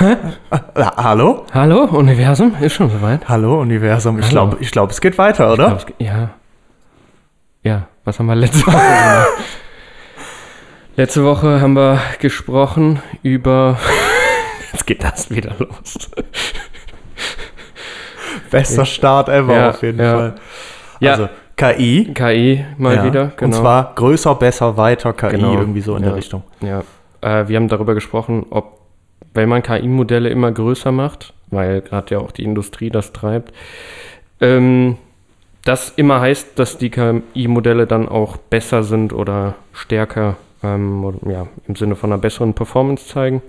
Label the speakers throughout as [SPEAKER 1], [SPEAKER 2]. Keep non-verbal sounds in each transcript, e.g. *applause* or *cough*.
[SPEAKER 1] hallo?
[SPEAKER 2] Hallo, Universum, ist schon soweit.
[SPEAKER 1] Hallo, Universum. Ich glaube, ich glaub, es geht weiter, oder?
[SPEAKER 2] Glaub's- Ja. Ja, was haben wir letzte Woche gemacht? *laughs* Letzte Woche haben wir gesprochen über. *laughs* Jetzt geht das wieder los. *laughs*
[SPEAKER 1] Bester Start ever
[SPEAKER 2] Ja,
[SPEAKER 1] auf jeden
[SPEAKER 2] ja.
[SPEAKER 1] Fall.
[SPEAKER 2] Ja.
[SPEAKER 1] Also KI.
[SPEAKER 2] KI mal
[SPEAKER 1] ja.
[SPEAKER 2] wieder, genau.
[SPEAKER 1] Und zwar größer, besser, weiter KI,
[SPEAKER 2] Genau.
[SPEAKER 1] irgendwie so in der
[SPEAKER 2] Ja.
[SPEAKER 1] Richtung.
[SPEAKER 2] Ja, äh, wir haben darüber gesprochen, ob, wenn man KI-Modelle immer größer macht, weil gerade ja auch die Industrie das treibt, ähm, das immer heißt, dass die KI-Modelle dann auch besser sind oder stärker, ähm, ja, im Sinne von einer besseren Performance zeigen.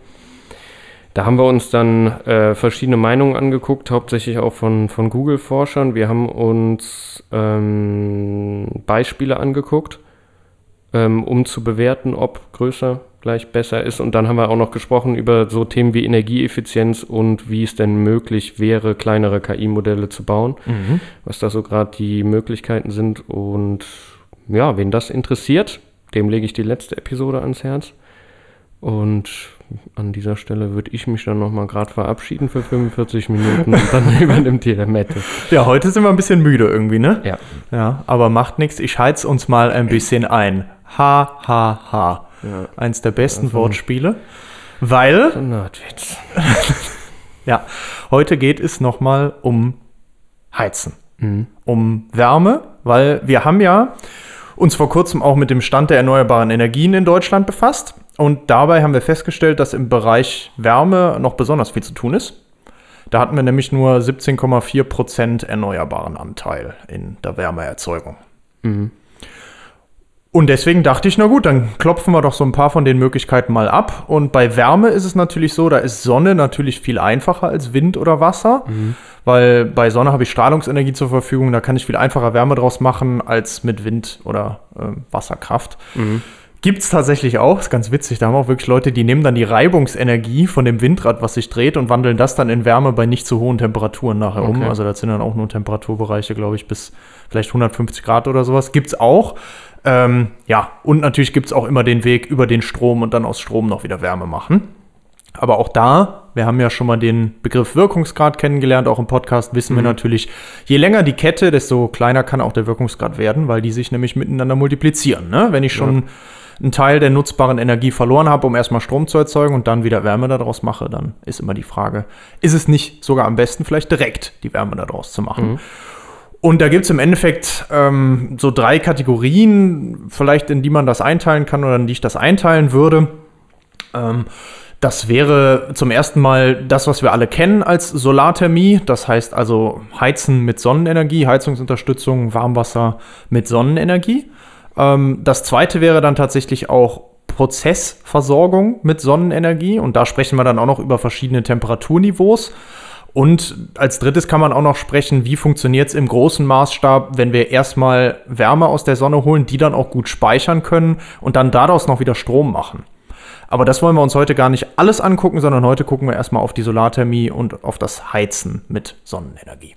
[SPEAKER 2] Da haben wir uns dann äh, verschiedene Meinungen angeguckt, hauptsächlich auch von, von Google-Forschern. Wir haben uns ähm, Beispiele angeguckt, ähm, um zu bewerten, ob größer gleich besser ist. Und dann haben wir auch noch gesprochen über so Themen wie Energieeffizienz und wie es denn möglich wäre, kleinere KI-Modelle zu bauen, was da so gerade die Möglichkeiten sind. Und ja, wen das interessiert, dem lege ich die letzte Episode ans Herz. Und an dieser Stelle würde ich mich dann nochmal gerade verabschieden für 45 Minuten und dann *laughs* übernimmt hier der Mette.
[SPEAKER 1] Ja, heute sind wir ein bisschen müde irgendwie, ne?
[SPEAKER 2] Ja.
[SPEAKER 1] Ja, aber macht nichts. Ich heiz uns mal ein bisschen ein. Ha, ha, ha.
[SPEAKER 2] Ja.
[SPEAKER 1] Eins der besten Wortspiele. Weil,
[SPEAKER 2] Ein Nerdwitz. *laughs*
[SPEAKER 1] ja, heute geht es nochmal um Heizen.
[SPEAKER 2] Mhm.
[SPEAKER 1] um Wärme, weil wir haben ja uns vor kurzem auch mit dem Stand der erneuerbaren Energien in Deutschland befasst. Und dabei haben wir festgestellt, dass im Bereich Wärme noch besonders viel zu tun ist. Da hatten wir nämlich nur 17,4 Prozent erneuerbaren Anteil in der Wärmeerzeugung. Und deswegen dachte ich, na gut, dann klopfen wir doch so ein paar von den Möglichkeiten mal ab. Und bei Wärme ist es natürlich so, da ist Sonne natürlich viel einfacher als Wind oder Wasser, weil bei Sonne habe ich Strahlungsenergie zur Verfügung, da kann ich viel einfacher Wärme draus machen als mit Wind oder ähm, Wasserkraft. Gibt es tatsächlich auch, ist ganz witzig, da haben auch wirklich Leute, die nehmen dann die Reibungsenergie von dem Windrad, was sich dreht, und wandeln das dann in Wärme bei nicht zu hohen Temperaturen nachher um.
[SPEAKER 2] Okay.
[SPEAKER 1] Also das sind dann auch nur Temperaturbereiche, glaube ich, bis vielleicht 150 Grad oder sowas. Gibt es auch. Ähm, ja, und natürlich gibt es auch immer den Weg über den Strom und dann aus Strom noch wieder Wärme machen. Aber auch da, wir haben ja schon mal den Begriff Wirkungsgrad kennengelernt, auch im Podcast wissen wir natürlich, je länger die Kette, desto kleiner kann auch der Wirkungsgrad werden, weil die sich nämlich miteinander multiplizieren. Ne? Wenn ich schon einen Teil der nutzbaren Energie verloren habe, um erstmal Strom zu erzeugen und dann wieder Wärme daraus mache, dann ist immer die Frage, ist es nicht sogar am besten, vielleicht direkt die Wärme daraus zu machen? Und da gibt es im Endeffekt ähm, so drei Kategorien, vielleicht in die man das einteilen kann oder in die ich das einteilen würde. Ähm, das wäre zum ersten Mal das, was wir alle kennen als Solarthermie. Das heißt also Heizen mit Sonnenenergie, Heizungsunterstützung, Warmwasser mit Sonnenenergie. Ähm, das zweite wäre dann tatsächlich auch Prozessversorgung mit Sonnenenergie. Und da sprechen wir dann auch noch über verschiedene Temperaturniveaus. Und als drittes kann man auch noch sprechen, wie funktioniert es im großen Maßstab, wenn wir erstmal Wärme aus der Sonne holen, die dann auch gut speichern können und dann daraus noch wieder Strom machen. Aber das wollen wir uns heute gar nicht alles angucken, sondern heute gucken wir erstmal auf die Solarthermie und auf das Heizen mit Sonnenenergie.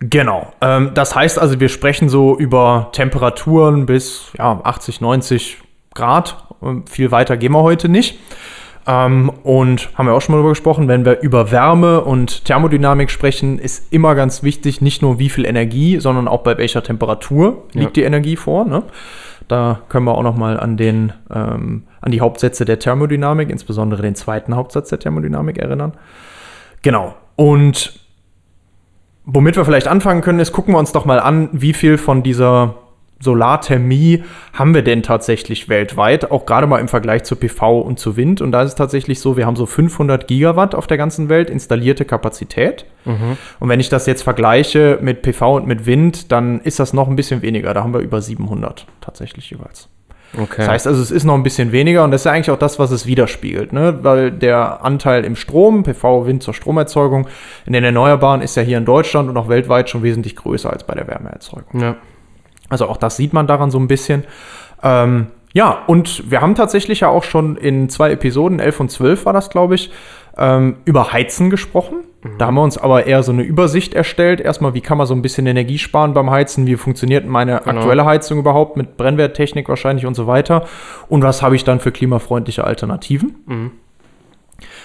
[SPEAKER 1] Genau. Ähm, das heißt also, wir sprechen so über Temperaturen bis ja, 80, 90 Grad. Ähm, viel weiter gehen wir heute nicht. Ähm, und haben wir auch schon mal darüber gesprochen, wenn wir über Wärme und Thermodynamik sprechen, ist immer ganz wichtig, nicht nur wie viel Energie, sondern auch bei welcher Temperatur liegt die Energie vor. Ne? Da können wir auch noch mal an, den, ähm, an die Hauptsätze der Thermodynamik, insbesondere den zweiten Hauptsatz der Thermodynamik erinnern. Genau. Und womit wir vielleicht anfangen können, ist, gucken wir uns doch mal an, wie viel von dieser Solarthermie haben wir denn tatsächlich weltweit, auch gerade mal im Vergleich zu PV und zu Wind. Und da ist es tatsächlich so, wir haben so 500 Gigawatt auf der ganzen Welt installierte Kapazität. Und wenn ich das jetzt vergleiche mit PV und mit Wind, dann ist das noch ein bisschen weniger. Da haben wir über 700 tatsächlich jeweils.
[SPEAKER 2] Okay.
[SPEAKER 1] Das heißt also, es ist noch ein bisschen weniger und das ist ja eigentlich auch das, was es widerspiegelt, ne? weil der Anteil im Strom, PV, Wind zur Stromerzeugung, in den Erneuerbaren ist ja hier in Deutschland und auch weltweit schon wesentlich größer als bei der Wärmeerzeugung.
[SPEAKER 2] Ja.
[SPEAKER 1] Also auch das sieht man daran so ein bisschen. Ähm, ja, und wir haben tatsächlich ja auch schon in zwei Episoden, 11 und 12 war das, glaube ich, ähm, über Heizen gesprochen. Da haben wir uns aber eher so eine Übersicht erstellt. Erstmal, wie kann man so ein bisschen Energie sparen beim Heizen? Wie funktioniert meine
[SPEAKER 2] Genau.
[SPEAKER 1] aktuelle Heizung überhaupt mit Brennwerttechnik wahrscheinlich und so weiter? Und was habe ich dann für klimafreundliche Alternativen?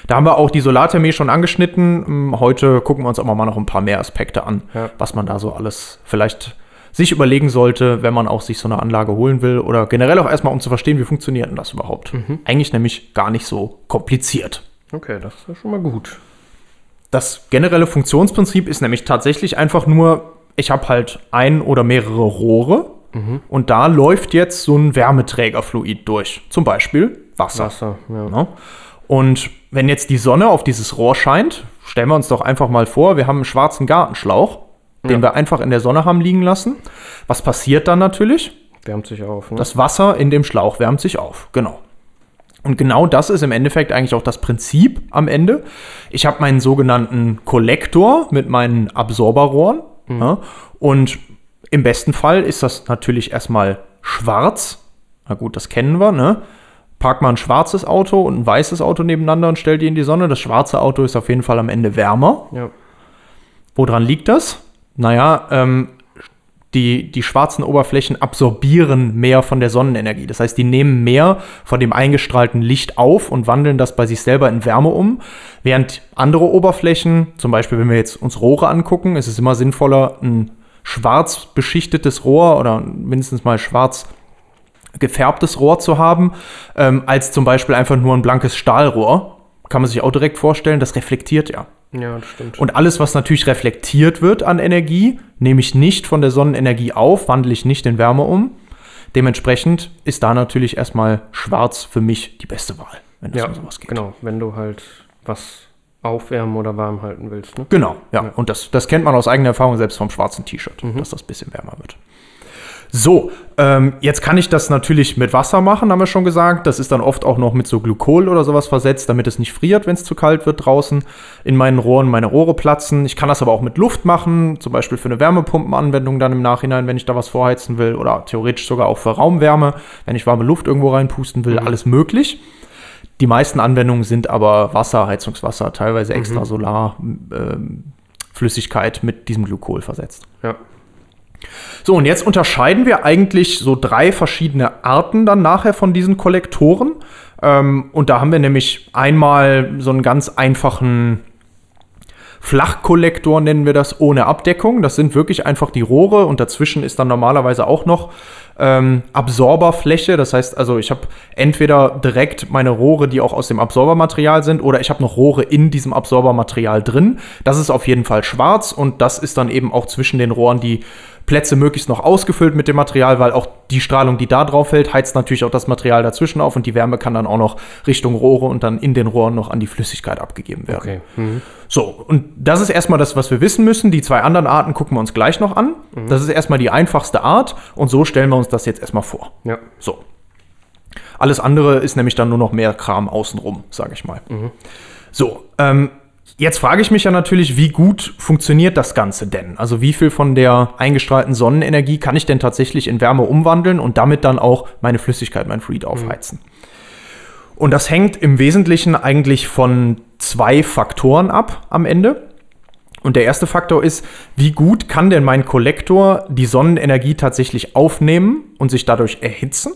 [SPEAKER 1] Da haben wir auch die Solarthermie schon angeschnitten. Ähm, Heute gucken wir uns aber mal noch ein paar mehr Aspekte an,
[SPEAKER 2] Ja.
[SPEAKER 1] was man da so alles vielleicht sich überlegen sollte, wenn man auch sich so eine Anlage holen will oder generell auch erstmal, um zu verstehen, wie funktioniert denn das überhaupt. Eigentlich nämlich gar nicht so kompliziert.
[SPEAKER 2] Okay, das ist ja schon mal gut.
[SPEAKER 1] Das generelle Funktionsprinzip ist nämlich tatsächlich einfach nur, ich habe halt ein oder mehrere Rohre und da läuft jetzt so ein Wärmeträgerfluid durch. Zum Beispiel Wasser.
[SPEAKER 2] Wasser, ja.
[SPEAKER 1] Ne? Und wenn jetzt die Sonne auf dieses Rohr scheint, stellen wir uns doch einfach mal vor, wir haben einen schwarzen Gartenschlauch, den wir einfach in der Sonne haben liegen lassen. Was passiert dann natürlich?
[SPEAKER 2] Wärmt sich auf. Ne?
[SPEAKER 1] Das Wasser in dem Schlauch wärmt sich auf. Genau. Und genau das ist im Endeffekt eigentlich auch das Prinzip am Ende. Ich habe meinen sogenannten Kollektor mit meinen Absorberrohren. Ja, und im besten Fall ist das natürlich erstmal schwarz. Na gut, das kennen wir, ne? Park mal ein schwarzes Auto und ein weißes Auto nebeneinander und stellt die in die Sonne. Das schwarze Auto ist auf jeden Fall am Ende wärmer.
[SPEAKER 2] ja.
[SPEAKER 1] Woran liegt das? Naja, ähm, die, die schwarzen Oberflächen absorbieren mehr von der Sonnenenergie. Das heißt, die nehmen mehr von dem eingestrahlten Licht auf und wandeln das bei sich selber in Wärme um. Während andere Oberflächen, zum Beispiel wenn wir jetzt uns Rohre angucken, ist es immer sinnvoller, ein schwarz beschichtetes Rohr oder mindestens mal schwarz gefärbtes Rohr zu haben, ähm, als zum Beispiel einfach nur ein blankes Stahlrohr. Kann man sich auch direkt vorstellen, das reflektiert ja.
[SPEAKER 2] Ja, das stimmt.
[SPEAKER 1] Und alles, was natürlich reflektiert wird an Energie, nehme ich nicht von der Sonnenenergie auf, wandle ich nicht in Wärme um. Dementsprechend ist da natürlich erstmal schwarz für mich die beste Wahl, wenn es
[SPEAKER 2] ja,
[SPEAKER 1] um sowas geht.
[SPEAKER 2] genau. Wenn du halt was aufwärmen oder warm halten willst. Ne?
[SPEAKER 1] Genau, ja.
[SPEAKER 2] Ja.
[SPEAKER 1] Und das, das kennt man aus eigener Erfahrung selbst vom schwarzen T-Shirt,
[SPEAKER 2] Mhm.
[SPEAKER 1] dass das ein bisschen wärmer wird. So, ähm, jetzt kann ich das natürlich mit Wasser machen, haben wir schon gesagt. Das ist dann oft auch noch mit so Glykol oder sowas versetzt, damit es nicht friert, wenn es zu kalt wird draußen. In meinen Rohren meine Rohre platzen. Ich kann das aber auch mit Luft machen, zum Beispiel für eine Wärmepumpenanwendung dann im Nachhinein, wenn ich da was vorheizen will. Oder theoretisch sogar auch für Raumwärme, wenn ich warme Luft irgendwo reinpusten will. Alles möglich. Die meisten Anwendungen sind aber Wasser, Heizungswasser, teilweise extra Solar, ähm, Flüssigkeit mit diesem Glykol versetzt.
[SPEAKER 2] Ja.
[SPEAKER 1] So, und jetzt unterscheiden wir eigentlich so drei verschiedene Arten dann nachher von diesen Kollektoren. Ähm, und da haben wir nämlich einmal so einen ganz einfachen Flachkollektor, nennen wir das, ohne Abdeckung. Das sind wirklich einfach die Rohre und dazwischen ist dann normalerweise auch noch ähm, Absorberfläche. Das heißt also, ich habe entweder direkt meine Rohre, die auch aus dem Absorbermaterial sind, oder ich habe noch Rohre in diesem Absorbermaterial drin. Das ist auf jeden Fall schwarz und das ist dann eben auch zwischen den Rohren die Plätze möglichst noch ausgefüllt mit dem Material, weil auch die Strahlung, die da drauf fällt, heizt natürlich auch das Material dazwischen auf und die Wärme kann dann auch noch Richtung Rohre und dann in den Rohren noch an die Flüssigkeit abgegeben werden.
[SPEAKER 2] Okay. Mhm.
[SPEAKER 1] So, und das ist erstmal das, was wir wissen müssen. Die zwei anderen Arten gucken wir uns gleich noch an. Das ist erstmal die einfachste Art und so stellen wir uns das jetzt erstmal vor.
[SPEAKER 2] Ja.
[SPEAKER 1] So. Alles andere ist nämlich dann nur noch mehr Kram außenrum, sage ich mal. So, ähm, jetzt frage ich mich ja natürlich, wie gut funktioniert das Ganze denn? Also wie viel von der eingestrahlten Sonnenenergie kann ich denn tatsächlich in Wärme umwandeln und damit dann auch meine Flüssigkeit, mein Fluid aufheizen? Und das hängt im Wesentlichen eigentlich von zwei Faktoren ab am Ende. Und der erste Faktor ist, wie gut kann denn mein Kollektor die Sonnenenergie tatsächlich aufnehmen und sich dadurch erhitzen?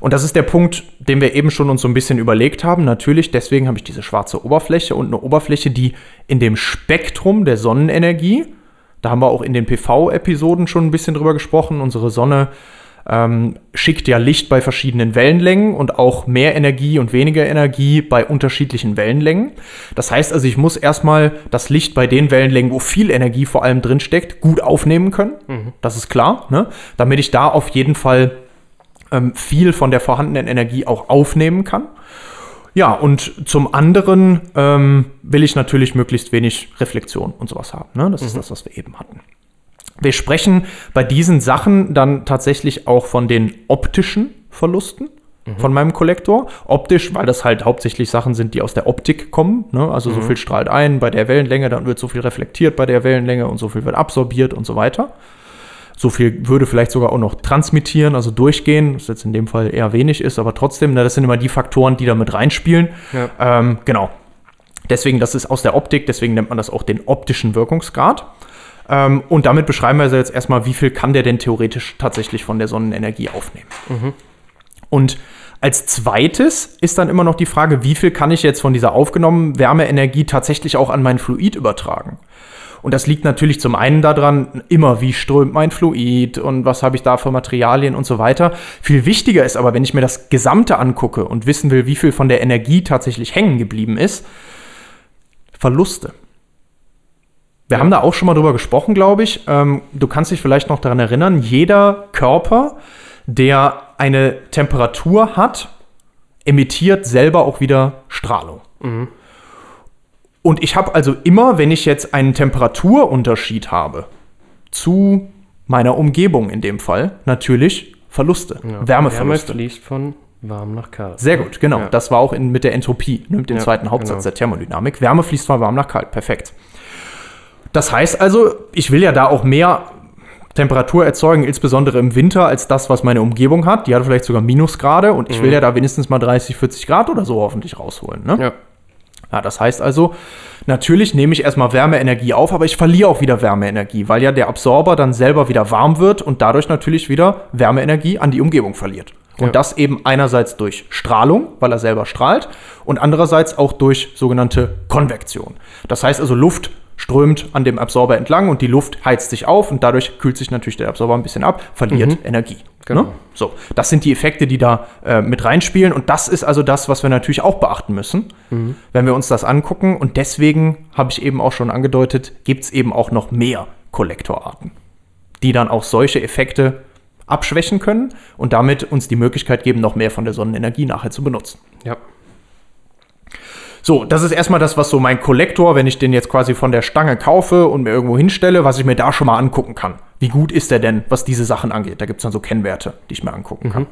[SPEAKER 1] Und das ist der Punkt, den wir eben schon uns so ein bisschen überlegt haben. Natürlich, deswegen habe ich diese schwarze Oberfläche und eine Oberfläche, die in dem Spektrum der Sonnenenergie, da haben wir auch in den PV-Episoden schon ein bisschen drüber gesprochen, unsere Sonne ähm, schickt ja Licht bei verschiedenen Wellenlängen und auch mehr Energie und weniger Energie bei unterschiedlichen Wellenlängen. Das heißt also, ich muss erstmal das Licht bei den Wellenlängen, wo viel Energie vor allem drin steckt, gut aufnehmen können. Das ist klar, ne? damit ich da auf jeden Fall ähm, viel von der vorhandenen Energie auch aufnehmen kann. Ja, und zum anderen ähm, will ich natürlich möglichst wenig Reflexion und sowas haben. Ne? Das ist das, was wir eben hatten. Wir sprechen bei diesen Sachen dann tatsächlich auch von den optischen Energieverlusten von meinem Kollektor. Optisch, weil das halt hauptsächlich Sachen sind, die aus der Optik kommen. Ne? Also so viel strahlt ein bei der Wellenlänge, dann wird so viel reflektiert bei der Wellenlänge und so viel wird absorbiert und so weiter. So viel würde vielleicht sogar auch noch transmittieren, also durchgehen, was jetzt in dem Fall eher wenig ist, aber trotzdem, ne, das sind immer die Faktoren, die da mit reinspielen.
[SPEAKER 2] Ja.
[SPEAKER 1] Ähm, genau. Deswegen, das ist aus der Optik, deswegen nennt man das auch den optischen Wirkungsgrad. Ähm, und damit beschreiben wir also jetzt erstmal, wie viel kann der denn theoretisch tatsächlich von der Sonnenenergie aufnehmen. Und als zweites ist dann immer noch die Frage, wie viel kann ich jetzt von dieser aufgenommenen Wärmeenergie tatsächlich auch an mein Fluid übertragen? Und das liegt natürlich zum einen daran, immer wie strömt mein Fluid und was habe ich da für Materialien und so weiter. Viel wichtiger ist aber, wenn ich mir das Gesamte angucke und wissen will, wie viel von der Energie tatsächlich hängen geblieben ist, Verluste. Wir haben da auch schon mal drüber gesprochen, glaube ich. Ähm, du kannst dich vielleicht noch daran erinnern, jeder Körper, der eine Temperatur hat, emittiert selber auch wieder Strahlung. Und ich habe also immer, wenn ich jetzt einen Temperaturunterschied habe zu meiner Umgebung in dem Fall, natürlich Verluste,
[SPEAKER 2] Ja.
[SPEAKER 1] Wärmeverluste.
[SPEAKER 2] Wärme fließt von warm nach kalt.
[SPEAKER 1] Sehr gut, genau.
[SPEAKER 2] Ja.
[SPEAKER 1] Das war auch in, mit der Entropie, ne, mit dem
[SPEAKER 2] Ja,
[SPEAKER 1] zweiten Hauptsatz
[SPEAKER 2] genau.
[SPEAKER 1] der Thermodynamik. Wärme fließt von warm nach kalt, perfekt. Das heißt also, ich will ja da auch mehr Temperatur erzeugen, insbesondere im Winter, als das, was meine Umgebung hat. Die hat vielleicht sogar Minusgrade und ich will ja da wenigstens mal 30, 40 Grad oder so hoffentlich rausholen. Ne?
[SPEAKER 2] Ja.
[SPEAKER 1] Ja, das heißt also, natürlich nehme ich erstmal Wärmeenergie auf, aber ich verliere auch wieder Wärmeenergie, weil ja der Absorber dann selber wieder warm wird und dadurch natürlich wieder Wärmeenergie an die Umgebung verliert. Und
[SPEAKER 2] Ja.
[SPEAKER 1] das eben einerseits durch Strahlung, weil er selber strahlt, und andererseits auch durch sogenannte Konvektion. Das heißt also, Luft strömt an dem Absorber entlang und die Luft heizt sich auf und dadurch kühlt sich natürlich der Absorber ein bisschen ab, verliert Energie.
[SPEAKER 2] Genau.
[SPEAKER 1] Ne? So, das sind die Effekte, die da äh, mit reinspielen und das ist also das, was wir natürlich auch beachten müssen, wenn wir uns das angucken und deswegen habe ich eben auch schon angedeutet, gibt es eben auch noch mehr Kollektorarten, die dann auch solche Effekte abschwächen können und damit uns die Möglichkeit geben, noch mehr von der Sonnenenergie nachher zu benutzen.
[SPEAKER 2] Ja.
[SPEAKER 1] So, das ist erstmal das, was so mein Kollektor, wenn ich den jetzt quasi von der Stange kaufe und mir irgendwo hinstelle, was ich mir da schon mal angucken kann. Wie gut ist der denn, was diese Sachen angeht? Da gibt es dann so Kennwerte, die ich mir angucken kann.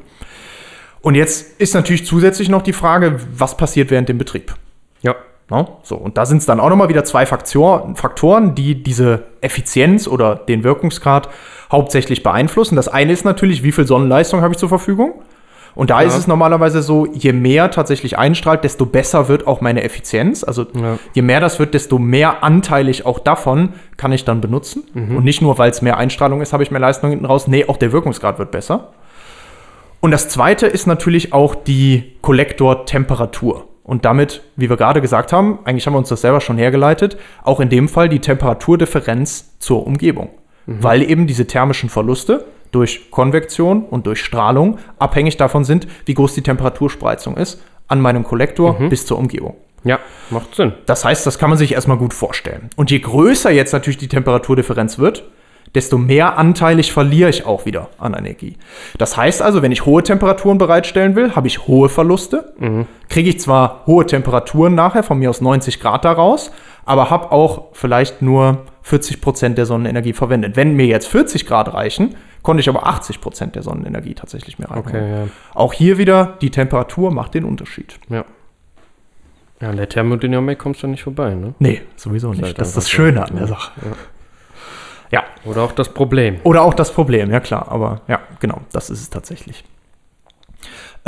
[SPEAKER 1] Und jetzt ist natürlich zusätzlich noch die Frage, was passiert während dem Betrieb?
[SPEAKER 2] Ja.
[SPEAKER 1] Ne? So, und da sind es dann auch nochmal wieder zwei Faktor, Faktoren, die diese Effizienz oder den Wirkungsgrad hauptsächlich beeinflussen. Das eine ist natürlich, wie viel Sonnenleistung habe ich zur Verfügung? Und da ist es normalerweise so, je mehr tatsächlich einstrahlt, desto besser wird auch meine Effizienz. Also
[SPEAKER 2] Ja.
[SPEAKER 1] je mehr das wird, desto mehr anteilig auch davon kann ich dann benutzen. Und nicht nur, weil es mehr Einstrahlung ist, habe ich mehr Leistung hinten raus. Nee, auch der Wirkungsgrad wird besser. Und das zweite ist natürlich auch die Kollektortemperatur. Und damit, wie wir gerade gesagt haben, eigentlich haben wir uns das selber schon hergeleitet, auch in dem Fall die Temperaturdifferenz zur Umgebung. Weil eben diese thermischen Verluste durch Konvektion und durch Strahlung abhängig davon sind, wie groß die Temperaturspreizung ist an meinem Kollektor bis zur Umgebung.
[SPEAKER 2] Ja, macht Sinn.
[SPEAKER 1] Das heißt, das kann man sich erstmal gut vorstellen. Und je größer jetzt natürlich die Temperaturdifferenz wird, desto mehr anteilig verliere ich auch wieder an Energie. Das heißt also, wenn ich hohe Temperaturen bereitstellen will, habe ich hohe Verluste. Kriege ich zwar hohe Temperaturen nachher, von mir aus 90 Grad daraus, aber habe auch vielleicht nur 40 Prozent der Sonnenenergie verwendet. Wenn mir jetzt 40 Grad reichen, konnte ich aber 80 Prozent der Sonnenenergie tatsächlich mehr reinholen.
[SPEAKER 2] Okay, ja.
[SPEAKER 1] Auch hier wieder, die Temperatur macht den Unterschied.
[SPEAKER 2] Ja. Ja, an der Thermodynamik kommst du nicht vorbei, ne?
[SPEAKER 1] Nee, sowieso nicht. Das ist das. Schöne an der Sache. Ja.
[SPEAKER 2] Oder auch das Problem.
[SPEAKER 1] Oder auch das Problem, ja klar. Aber ja, genau, das ist es tatsächlich.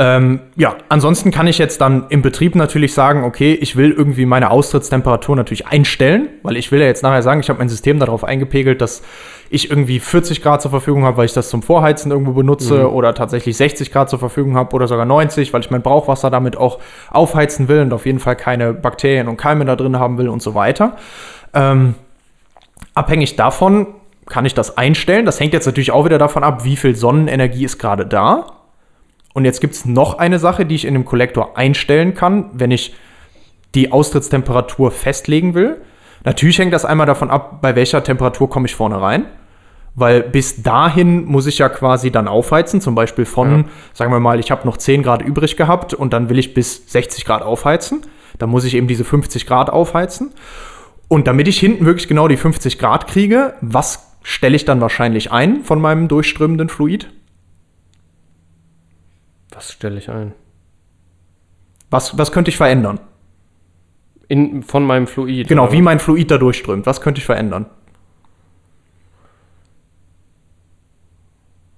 [SPEAKER 1] Ähm, ja, ansonsten kann ich jetzt dann im Betrieb natürlich sagen, okay, ich will irgendwie meine Austrittstemperatur natürlich einstellen, weil ich will ja jetzt nachher sagen, ich habe mein System darauf eingepegelt, dass ich irgendwie 40 Grad zur Verfügung habe, weil ich das zum Vorheizen irgendwo benutze oder tatsächlich 60 Grad zur Verfügung habe oder sogar 90, weil ich mein Brauchwasser damit auch aufheizen will und auf jeden Fall keine Bakterien und Keime da drin haben will und so weiter. Ähm, abhängig davon kann ich das einstellen. Das hängt jetzt natürlich auch wieder davon ab, wie viel Sonnenenergie ist gerade da. Und jetzt gibt es noch eine Sache, die ich in dem Kollektor einstellen kann, wenn ich die Austrittstemperatur festlegen will. Natürlich hängt das einmal davon ab, bei welcher Temperatur komme ich vorne rein. Weil bis dahin muss ich ja quasi dann aufheizen, zum Beispiel von, sagen wir mal, ich habe noch 10 Grad übrig gehabt und dann will ich bis 60 Grad aufheizen. Dann muss ich eben diese 50 Grad aufheizen. Und damit ich hinten wirklich genau die 50 Grad kriege, was stelle ich dann wahrscheinlich ein von meinem durchströmenden Fluid?
[SPEAKER 2] Was stelle ich ein?
[SPEAKER 1] Was, was könnte ich verändern?
[SPEAKER 2] In, von meinem Fluid.
[SPEAKER 1] Genau, wie mein Fluid da durchströmt. Was könnte ich verändern?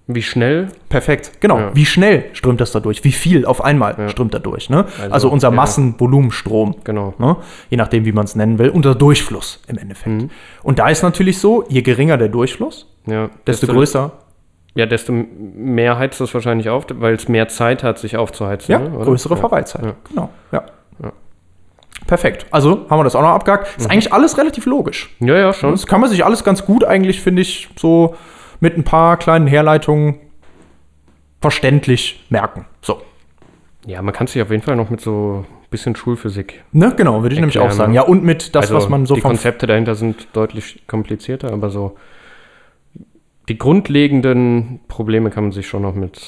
[SPEAKER 2] Wie schnell?
[SPEAKER 1] Perfekt, genau.
[SPEAKER 2] Ja.
[SPEAKER 1] Wie schnell strömt das da durch? Wie viel auf einmal
[SPEAKER 2] Ja.
[SPEAKER 1] strömt da durch? Ne? Also,
[SPEAKER 2] Also,
[SPEAKER 1] unser
[SPEAKER 2] ja.
[SPEAKER 1] Massenvolumenstrom.
[SPEAKER 2] Genau.
[SPEAKER 1] Ne? Je nachdem, wie man es nennen will. Unser Durchfluss im Endeffekt. Und da ist natürlich so, je geringer der Durchfluss,
[SPEAKER 2] Ja.
[SPEAKER 1] desto größer.
[SPEAKER 2] Ja, desto mehr heizt es wahrscheinlich auf, weil es mehr Zeit hat, sich aufzuheizen.
[SPEAKER 1] Ja,
[SPEAKER 2] ne,
[SPEAKER 1] größere
[SPEAKER 2] ja.
[SPEAKER 1] Verweilzeit.
[SPEAKER 2] Ja.
[SPEAKER 1] Genau, ja. Perfekt. Also haben wir das auch noch abgehakt.
[SPEAKER 2] Mhm.
[SPEAKER 1] Ist eigentlich alles relativ logisch.
[SPEAKER 2] Ja, ja, schon.
[SPEAKER 1] Das kann man sich alles ganz gut eigentlich, finde ich, so mit ein paar kleinen Herleitungen verständlich merken. So.
[SPEAKER 2] Ja, man kann sich auf jeden Fall noch mit so ein bisschen Schulphysik.
[SPEAKER 1] Ne, genau, würde ich nämlich auch
[SPEAKER 2] Erklären,
[SPEAKER 1] sagen.
[SPEAKER 2] ne?
[SPEAKER 1] Ja, und mit das,
[SPEAKER 2] also
[SPEAKER 1] was man so
[SPEAKER 2] die Konzepte dahinter sind deutlich komplizierter, aber so die grundlegenden Probleme kann man sich schon noch mit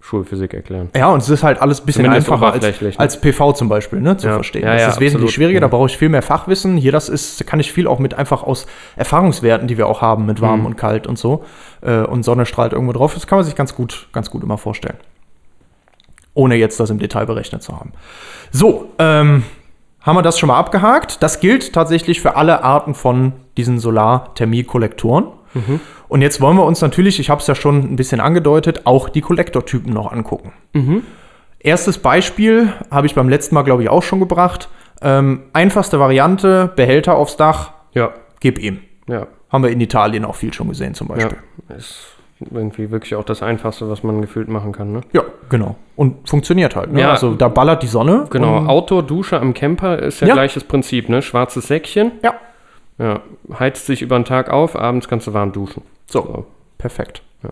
[SPEAKER 2] Schulphysik erklären.
[SPEAKER 1] Ja, und es ist halt alles ein bisschen
[SPEAKER 2] Zumindest
[SPEAKER 1] einfacher als,
[SPEAKER 2] ne?
[SPEAKER 1] als PV zum Beispiel, ne, zu
[SPEAKER 2] Ja.
[SPEAKER 1] verstehen.
[SPEAKER 2] Ja,
[SPEAKER 1] das
[SPEAKER 2] ja,
[SPEAKER 1] ist wesentlich
[SPEAKER 2] absolut.
[SPEAKER 1] schwieriger, da
[SPEAKER 2] Mhm.
[SPEAKER 1] brauche ich viel mehr Fachwissen. Hier, das ist, kann ich viel auch mit einfach aus Erfahrungswerten, die wir auch haben mit warm
[SPEAKER 2] Mhm.
[SPEAKER 1] und kalt und so. Äh, und Sonne strahlt irgendwo drauf. Das kann man sich ganz gut, ganz gut immer vorstellen. Ohne jetzt das im Detail berechnet zu haben. So, ähm, haben wir das schon mal abgehakt. Das gilt tatsächlich für alle Arten von diesen Solarthermie-Kollektoren. Und jetzt wollen wir uns natürlich, ich habe es ja schon ein bisschen angedeutet, auch die Kollektortypen noch angucken. Erstes Beispiel habe ich beim letzten Mal, glaube ich, auch schon gebracht. Ähm, einfachste Variante, Behälter aufs Dach,
[SPEAKER 2] Ja,
[SPEAKER 1] gib ihm.
[SPEAKER 2] ja,
[SPEAKER 1] Haben wir in Italien auch viel schon gesehen zum
[SPEAKER 2] ja.
[SPEAKER 1] Beispiel.
[SPEAKER 2] Ist irgendwie wirklich auch das Einfachste, was man gefühlt machen kann, ne?
[SPEAKER 1] Ja, genau. Und funktioniert halt. Ne?
[SPEAKER 2] Ja.
[SPEAKER 1] Also da ballert die Sonne.
[SPEAKER 2] Genau,
[SPEAKER 1] Und,
[SPEAKER 2] Outdoor, Dusche am Camper ist ja,
[SPEAKER 1] Ja.
[SPEAKER 2] gleiches Prinzip, ne? Schwarzes Säckchen.
[SPEAKER 1] ja,
[SPEAKER 2] Ja, heizt sich über den Tag auf, abends kannst du warm duschen.
[SPEAKER 1] so. Perfekt.
[SPEAKER 2] Ja.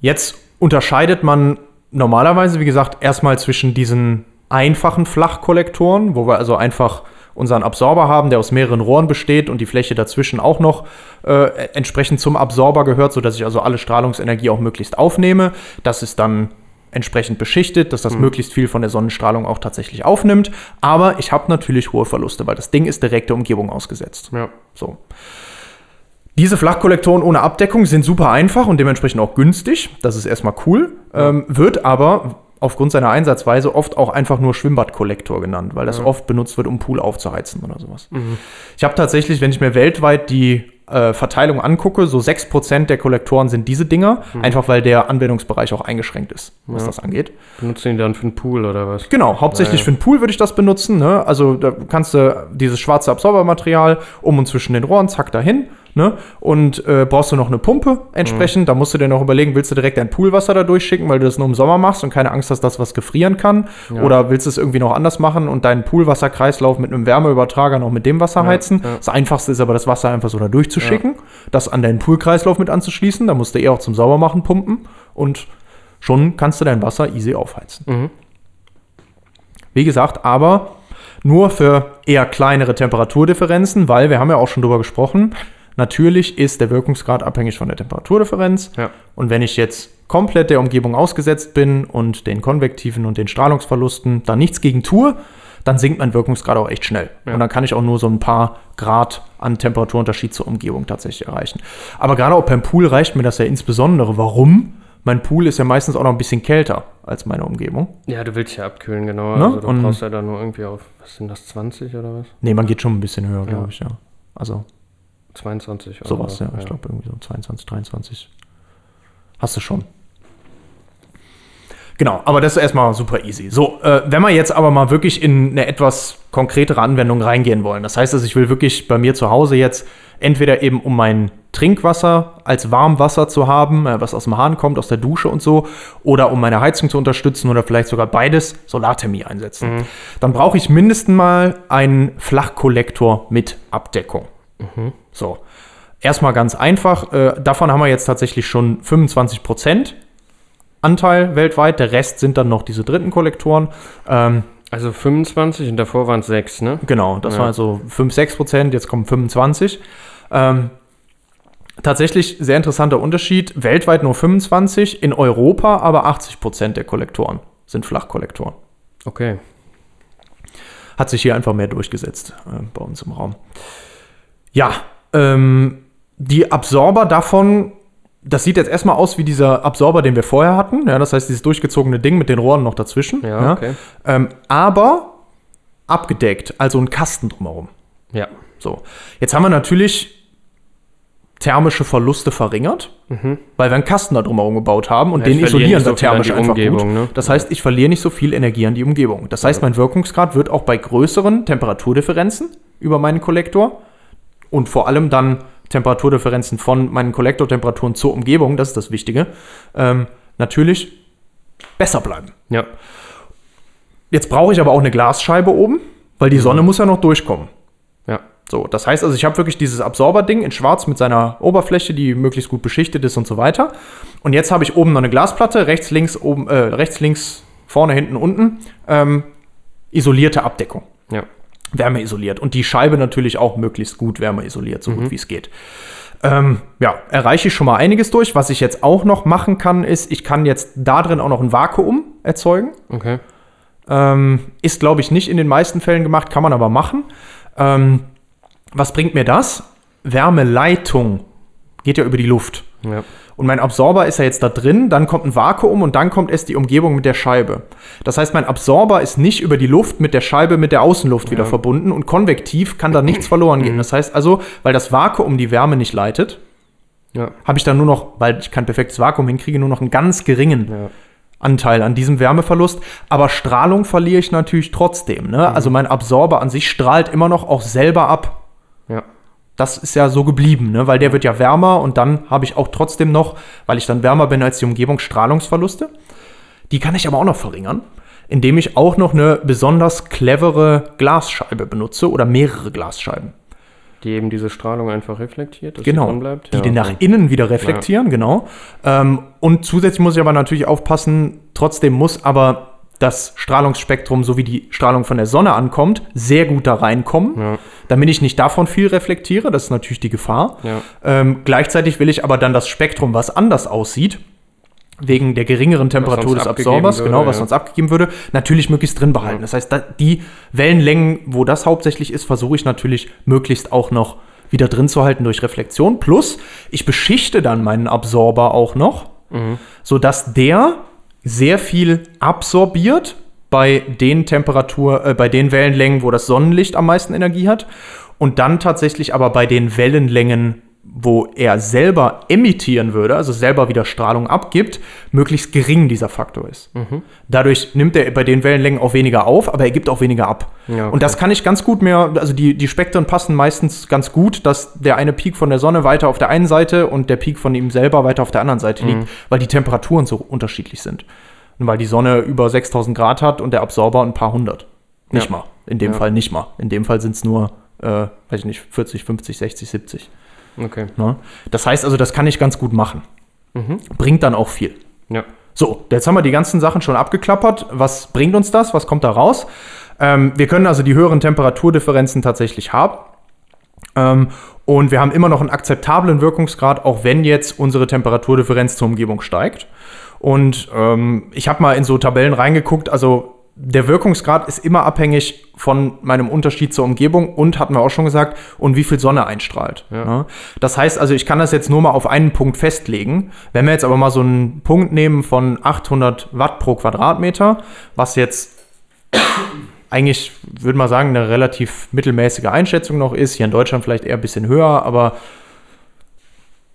[SPEAKER 1] Jetzt unterscheidet man normalerweise, wie gesagt, erstmal zwischen diesen einfachen Flachkollektoren, wo wir also einfach unseren Absorber haben, der aus mehreren Rohren besteht und die Fläche dazwischen auch noch äh, entsprechend zum Absorber gehört, sodass ich also alle Strahlungsenergie auch möglichst aufnehme. Das ist dann entsprechend beschichtet, dass das möglichst viel von der Sonnenstrahlung auch tatsächlich aufnimmt. Aber ich habe natürlich hohe Verluste, weil das Ding ist direkt der Umgebung ausgesetzt.
[SPEAKER 2] Ja.
[SPEAKER 1] So. Diese Flachkollektoren ohne Abdeckung sind super einfach und dementsprechend auch günstig. Das ist erstmal cool. Ähm, wird aber aufgrund seiner Einsatzweise oft auch einfach nur Schwimmbadkollektor genannt, weil das oft benutzt wird, um Pool aufzuheizen oder sowas. Ich habe tatsächlich, wenn ich mir weltweit die äh, Verteilung angucke, so 6% der Kollektoren sind diese Dinger, einfach weil der Anwendungsbereich auch eingeschränkt ist, was
[SPEAKER 2] Ja.
[SPEAKER 1] das angeht.
[SPEAKER 2] Benutzen die dann für einen Pool oder was?
[SPEAKER 1] Genau, hauptsächlich
[SPEAKER 2] Ja, ja.
[SPEAKER 1] für den Pool würde ich das benutzen. Ne? Also da kannst du dieses schwarze Absorbermaterial um und zwischen den Rohren, zack, dahin. Ne? Und äh, brauchst du noch eine Pumpe entsprechend. Da musst du dir noch überlegen, willst du direkt dein Poolwasser da durchschicken, weil du das nur im Sommer machst und keine Angst hast, dass was gefrieren kann.
[SPEAKER 2] Ja.
[SPEAKER 1] Oder willst du es irgendwie noch anders machen und deinen Poolwasserkreislauf mit einem Wärmeübertrager noch mit dem Wasser heizen.
[SPEAKER 2] ja.
[SPEAKER 1] Das Einfachste ist aber, das Wasser einfach so da durchzuschicken, das an deinen Poolkreislauf mit anzuschließen. Da musst du eh auch zum Saubermachen pumpen und schon kannst du dein Wasser easy aufheizen.
[SPEAKER 2] Mhm.
[SPEAKER 1] Wie gesagt, aber nur für eher kleinere Temperaturdifferenzen, weil wir haben ja auch schon drüber gesprochen, natürlich ist der Wirkungsgrad abhängig von der Temperaturdifferenz.
[SPEAKER 2] Ja.
[SPEAKER 1] Und wenn ich jetzt komplett der Umgebung ausgesetzt bin und den konvektiven und den Strahlungsverlusten da nichts gegen tue, dann sinkt mein Wirkungsgrad auch echt schnell.
[SPEAKER 2] Ja.
[SPEAKER 1] Und dann kann ich auch nur so ein paar Grad an Temperaturunterschied zur Umgebung tatsächlich erreichen. Aber gerade auch beim Pool reicht mir das ja insbesondere. Warum? Mein Pool ist ja meistens auch noch ein bisschen kälter als meine Umgebung.
[SPEAKER 2] Ja, du willst ja abkühlen, genau.
[SPEAKER 1] Ne?
[SPEAKER 2] Also du
[SPEAKER 1] Und-
[SPEAKER 2] brauchst ja dann nur irgendwie auf, was sind das, 20 oder was?
[SPEAKER 1] Nee, man geht schon ein bisschen höher, glaube
[SPEAKER 2] Ja.
[SPEAKER 1] ich, ja. Also
[SPEAKER 2] 22 oder
[SPEAKER 1] sowas,
[SPEAKER 2] so,
[SPEAKER 1] ja. Ich glaube irgendwie so 22, 23. Hast du schon. Genau, aber das ist erstmal super easy. So, äh, wenn wir jetzt aber mal wirklich in eine etwas konkretere Anwendung reingehen wollen, das heißt, also ich will wirklich bei mir zu Hause jetzt entweder eben um mein Trinkwasser als Warmwasser zu haben, äh, was aus dem Hahn kommt, aus der Dusche und so, oder um meine Heizung zu unterstützen oder vielleicht sogar beides, Solarthermie einsetzen. Dann brauche ich mindestens mal einen Flachkollektor mit Abdeckung. So, erstmal ganz einfach. Äh, davon haben wir jetzt tatsächlich schon 25% Anteil weltweit. Der Rest sind dann noch diese dritten Kollektoren. Ähm,
[SPEAKER 2] Also 25 und davor waren es 6, ne?
[SPEAKER 1] genau, das
[SPEAKER 2] Ja.
[SPEAKER 1] waren also 5, 6%, jetzt kommen 25. Ähm, tatsächlich sehr interessanter Unterschied. Weltweit nur 25, in Europa aber 80% der Kollektoren sind Flachkollektoren.
[SPEAKER 2] Okay.
[SPEAKER 1] hat sich hier einfach mehr durchgesetzt äh, bei uns im Raum. Ja, ähm, die Absorber davon das sieht jetzt erstmal aus wie dieser Absorber, den wir vorher hatten. Ja, das heißt, dieses durchgezogene Ding mit den Rohren noch dazwischen.
[SPEAKER 2] Ja, okay.
[SPEAKER 1] ähm, aber abgedeckt, also ein Kasten drumherum.
[SPEAKER 2] Ja.
[SPEAKER 1] So. Jetzt haben wir natürlich thermische Verluste verringert, weil wir einen Kasten da drumherum gebaut haben und
[SPEAKER 2] Mhm. Ja,
[SPEAKER 1] den isolieren wir
[SPEAKER 2] so
[SPEAKER 1] thermisch einfach
[SPEAKER 2] Umgebung,
[SPEAKER 1] gut.
[SPEAKER 2] ne?
[SPEAKER 1] Das heißt, ich verliere nicht so viel Energie an die Umgebung. Das heißt, mein Wirkungsgrad wird auch bei größeren Temperaturdifferenzen über meinen Kollektor und vor allem dann Temperaturdifferenzen von meinen Kollektortemperaturen zur Umgebung, das ist das Wichtige, ähm, natürlich besser bleiben.
[SPEAKER 2] Ja.
[SPEAKER 1] Jetzt brauche ich aber auch eine Glasscheibe oben, weil die Sonne muss ja noch durchkommen.
[SPEAKER 2] Ja.
[SPEAKER 1] So, das heißt also, ich habe wirklich dieses Absorberding in schwarz mit seiner Oberfläche, die möglichst gut beschichtet ist und so weiter. Und jetzt habe ich oben noch eine Glasplatte, rechts, links, oben, äh, rechts, links, vorne, hinten, unten, ähm, isolierte Abdeckung.
[SPEAKER 2] Ja.
[SPEAKER 1] Wärmeisoliert. Und die Scheibe natürlich auch möglichst gut wärmeisoliert, so gut wie es geht. Ähm, ja, erreiche ich schon mal einiges durch. Was ich jetzt auch noch machen kann, ist, ich kann jetzt da drin auch noch ein Vakuum erzeugen.
[SPEAKER 2] Okay.
[SPEAKER 1] Ähm, ist, glaube ich, nicht in den meisten Fällen gemacht, kann man aber machen. Ähm, was bringt mir das? Wärmeleitung geht ja über die Luft.
[SPEAKER 2] Ja.
[SPEAKER 1] Und mein Absorber ist ja jetzt da drin, dann kommt ein Vakuum und dann kommt erst die Umgebung mit der Scheibe. Das heißt, mein Absorber ist nicht über die Luft mit der Scheibe mit der Außenluft wieder verbunden und konvektiv kann da nichts verloren gehen. Das heißt also, weil das Vakuum die Wärme nicht leitet,
[SPEAKER 2] Ja.
[SPEAKER 1] habe ich dann nur noch, weil ich kein perfektes Vakuum hinkriege, nur noch einen ganz geringen
[SPEAKER 2] Ja.
[SPEAKER 1] Anteil an diesem Wärmeverlust. Aber Strahlung verliere ich natürlich trotzdem. Ne? Also mein Absorber an sich strahlt immer noch auch selber ab.
[SPEAKER 2] Ja.
[SPEAKER 1] Das ist ja so geblieben, ne? weil der wird ja wärmer und dann habe ich auch trotzdem noch, weil ich dann wärmer bin als die Umgebung, Strahlungsverluste. Die kann ich aber auch noch verringern, indem ich auch noch eine besonders clevere Glasscheibe benutze oder mehrere Glasscheiben.
[SPEAKER 2] Die eben diese Strahlung einfach reflektiert, dass
[SPEAKER 1] Genau,
[SPEAKER 2] dran bleibt.
[SPEAKER 1] die
[SPEAKER 2] ja,
[SPEAKER 1] den nach innen wieder reflektieren, genau. Ähm, und zusätzlich muss ich aber natürlich aufpassen, trotzdem muss aber das Strahlungsspektrum, so wie die Strahlung von der Sonne ankommt, sehr gut da reinkommen,
[SPEAKER 2] Ja.
[SPEAKER 1] damit ich nicht davon viel reflektiere. Das ist natürlich die Gefahr.
[SPEAKER 2] Ja.
[SPEAKER 1] Ähm, gleichzeitig will ich aber dann das Spektrum, was anders aussieht, wegen der geringeren Temperatur des Absorbers,
[SPEAKER 2] würde,
[SPEAKER 1] genau, was
[SPEAKER 2] ja.
[SPEAKER 1] sonst abgegeben würde, natürlich möglichst drin behalten. Das heißt, die Wellenlängen, wo das hauptsächlich ist, versuche ich natürlich möglichst auch noch wieder drin zu halten durch Reflexion. Plus, ich beschichte dann meinen Absorber auch noch, sodass der sehr viel absorbiert bei den Temperatur, äh, bei den Wellenlängen, wo das Sonnenlicht am meisten Energie hat. Und dann tatsächlich aber bei den Wellenlängen, wo er selber emittieren würde, also selber wieder Strahlung abgibt, möglichst gering dieser Faktor ist. Dadurch nimmt er bei den Wellenlängen auch weniger auf, aber er gibt auch weniger ab.
[SPEAKER 2] Ja, okay.
[SPEAKER 1] Und das kann ich ganz gut mehr, also die, die Spektren passen meistens ganz gut, dass der eine Peak von der Sonne weiter auf der einen Seite und der Peak von ihm selber weiter auf der anderen Seite
[SPEAKER 2] Mhm.
[SPEAKER 1] liegt, weil die Temperaturen so unterschiedlich sind. Und weil die Sonne über 6000 Grad hat und der Absorber ein paar hundert. Nicht
[SPEAKER 2] Ja.
[SPEAKER 1] mal. In dem
[SPEAKER 2] Ja.
[SPEAKER 1] Fall nicht mal. In dem Fall sind es nur, äh, weiß ich nicht, 40, 50, 60, 70.
[SPEAKER 2] Okay.
[SPEAKER 1] Ne? Das heißt also, das kann ich ganz gut machen.
[SPEAKER 2] Mhm.
[SPEAKER 1] Bringt dann auch viel.
[SPEAKER 2] Ja.
[SPEAKER 1] So, jetzt haben wir die ganzen Sachen schon abgeklappert. Was bringt uns das? Was kommt da raus? Ähm, wir können also die höheren Temperaturdifferenzen tatsächlich haben. Ähm, und wir haben immer noch einen akzeptablen Wirkungsgrad, auch wenn jetzt unsere Temperaturdifferenz zur Umgebung steigt. Und ähm, ich habe mal in so Tabellen reingeguckt, also der Wirkungsgrad ist immer abhängig von meinem Unterschied zur Umgebung und, hatten wir auch schon gesagt, und wie viel Sonne einstrahlt. ne? Das heißt also, ich kann das jetzt nur mal auf einen Punkt festlegen. Wenn wir jetzt aber mal so einen Punkt nehmen von 800 Watt pro Quadratmeter, was jetzt *coughs* eigentlich, würde man sagen, eine relativ mittelmäßige Einschätzung noch ist. Hier in Deutschland vielleicht eher ein bisschen höher, aber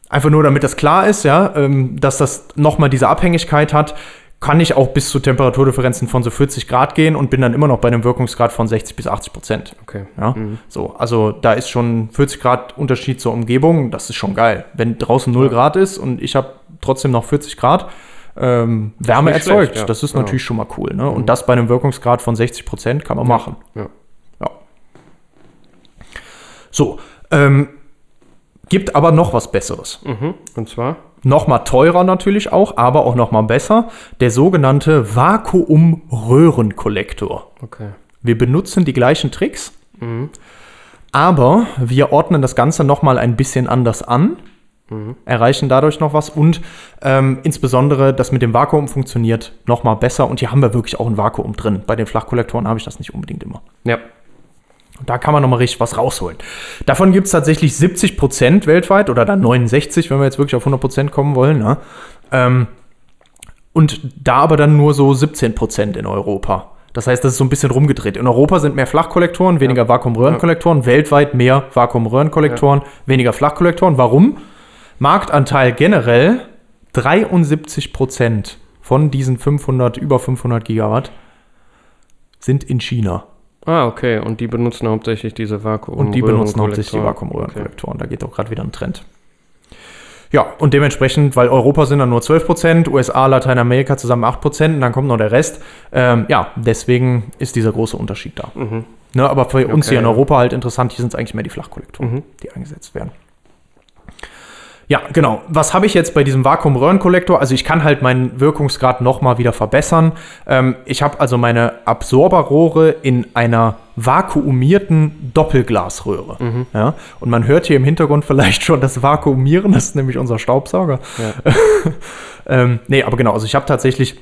[SPEAKER 1] einfach nur, damit das klar ist, ja, ähm, dass das nochmal diese Abhängigkeit hat, kann ich auch bis zu Temperaturdifferenzen von so 40 Grad gehen und bin dann immer noch bei einem Wirkungsgrad von 60 bis 80 Prozent.
[SPEAKER 2] Okay.
[SPEAKER 1] Ja, so, also da ist schon 40 Grad Unterschied zur Umgebung, das ist schon geil. Wenn draußen 0 Grad ist und ich habe trotzdem noch 40 Grad ähm, Wärme erzeugt,
[SPEAKER 2] schlecht, ja.
[SPEAKER 1] das ist
[SPEAKER 2] Genau.
[SPEAKER 1] natürlich schon mal cool. Ne? Und das bei einem Wirkungsgrad von 60 Prozent kann man machen.
[SPEAKER 2] Ja.
[SPEAKER 1] Ja. So, ähm, gibt aber noch was Besseres.
[SPEAKER 2] Mhm. Und zwar?
[SPEAKER 1] Noch mal teurer natürlich auch, aber auch noch mal besser. Der sogenannte Vakuum-Röhrenkollektor.
[SPEAKER 2] Okay.
[SPEAKER 1] Wir benutzen die gleichen Tricks, aber wir ordnen das Ganze noch mal ein bisschen anders an, erreichen dadurch noch was und ähm, insbesondere das mit dem Vakuum funktioniert noch mal besser und hier haben wir wirklich auch ein Vakuum drin. Bei den Flachkollektoren habe ich das nicht unbedingt immer.
[SPEAKER 2] Ja.
[SPEAKER 1] Und da kann man nochmal richtig was rausholen. Davon gibt es tatsächlich 70 Prozent weltweit oder dann 69, wenn wir jetzt wirklich auf 100 Prozent kommen wollen. Ne? Ähm, und da aber dann nur so 17 Prozent in Europa. Das heißt, das ist so ein bisschen rumgedreht. In Europa sind mehr Flachkollektoren, weniger Vakuumröhrenkollektoren, weltweit mehr Vakuumröhrenkollektoren, weniger Flachkollektoren. Warum? Marktanteil generell 73 Prozent von diesen 500, über 500 Gigawatt sind in China.
[SPEAKER 2] Ah, okay. Und die benutzen hauptsächlich diese Vakuum.
[SPEAKER 1] Und die benutzen hauptsächlich die
[SPEAKER 2] Vakuum.
[SPEAKER 1] Vakuumröhrenkollektoren. Da geht auch gerade wieder ein Trend. Ja, und dementsprechend, weil Europa sind dann nur 12%, USA, Lateinamerika zusammen 8% und dann kommt noch der Rest. Ähm, ja, deswegen ist dieser große Unterschied da. Ne, aber für uns
[SPEAKER 2] Okay.
[SPEAKER 1] hier in Europa halt interessant, hier sind es eigentlich mehr die Flachkollektoren, die eingesetzt werden. Ja, genau. Was habe ich jetzt bei diesem Vakuumröhrenkollektor? Also ich kann halt meinen Wirkungsgrad nochmal wieder verbessern. Ähm, ich habe also meine Absorberrohre in einer vakuumierten Doppelglasröhre. Ja? Und man hört hier im Hintergrund vielleicht schon das Vakuumieren, das ist nämlich unser Staubsauger. *laughs* ähm, nee, aber genau, also ich habe tatsächlich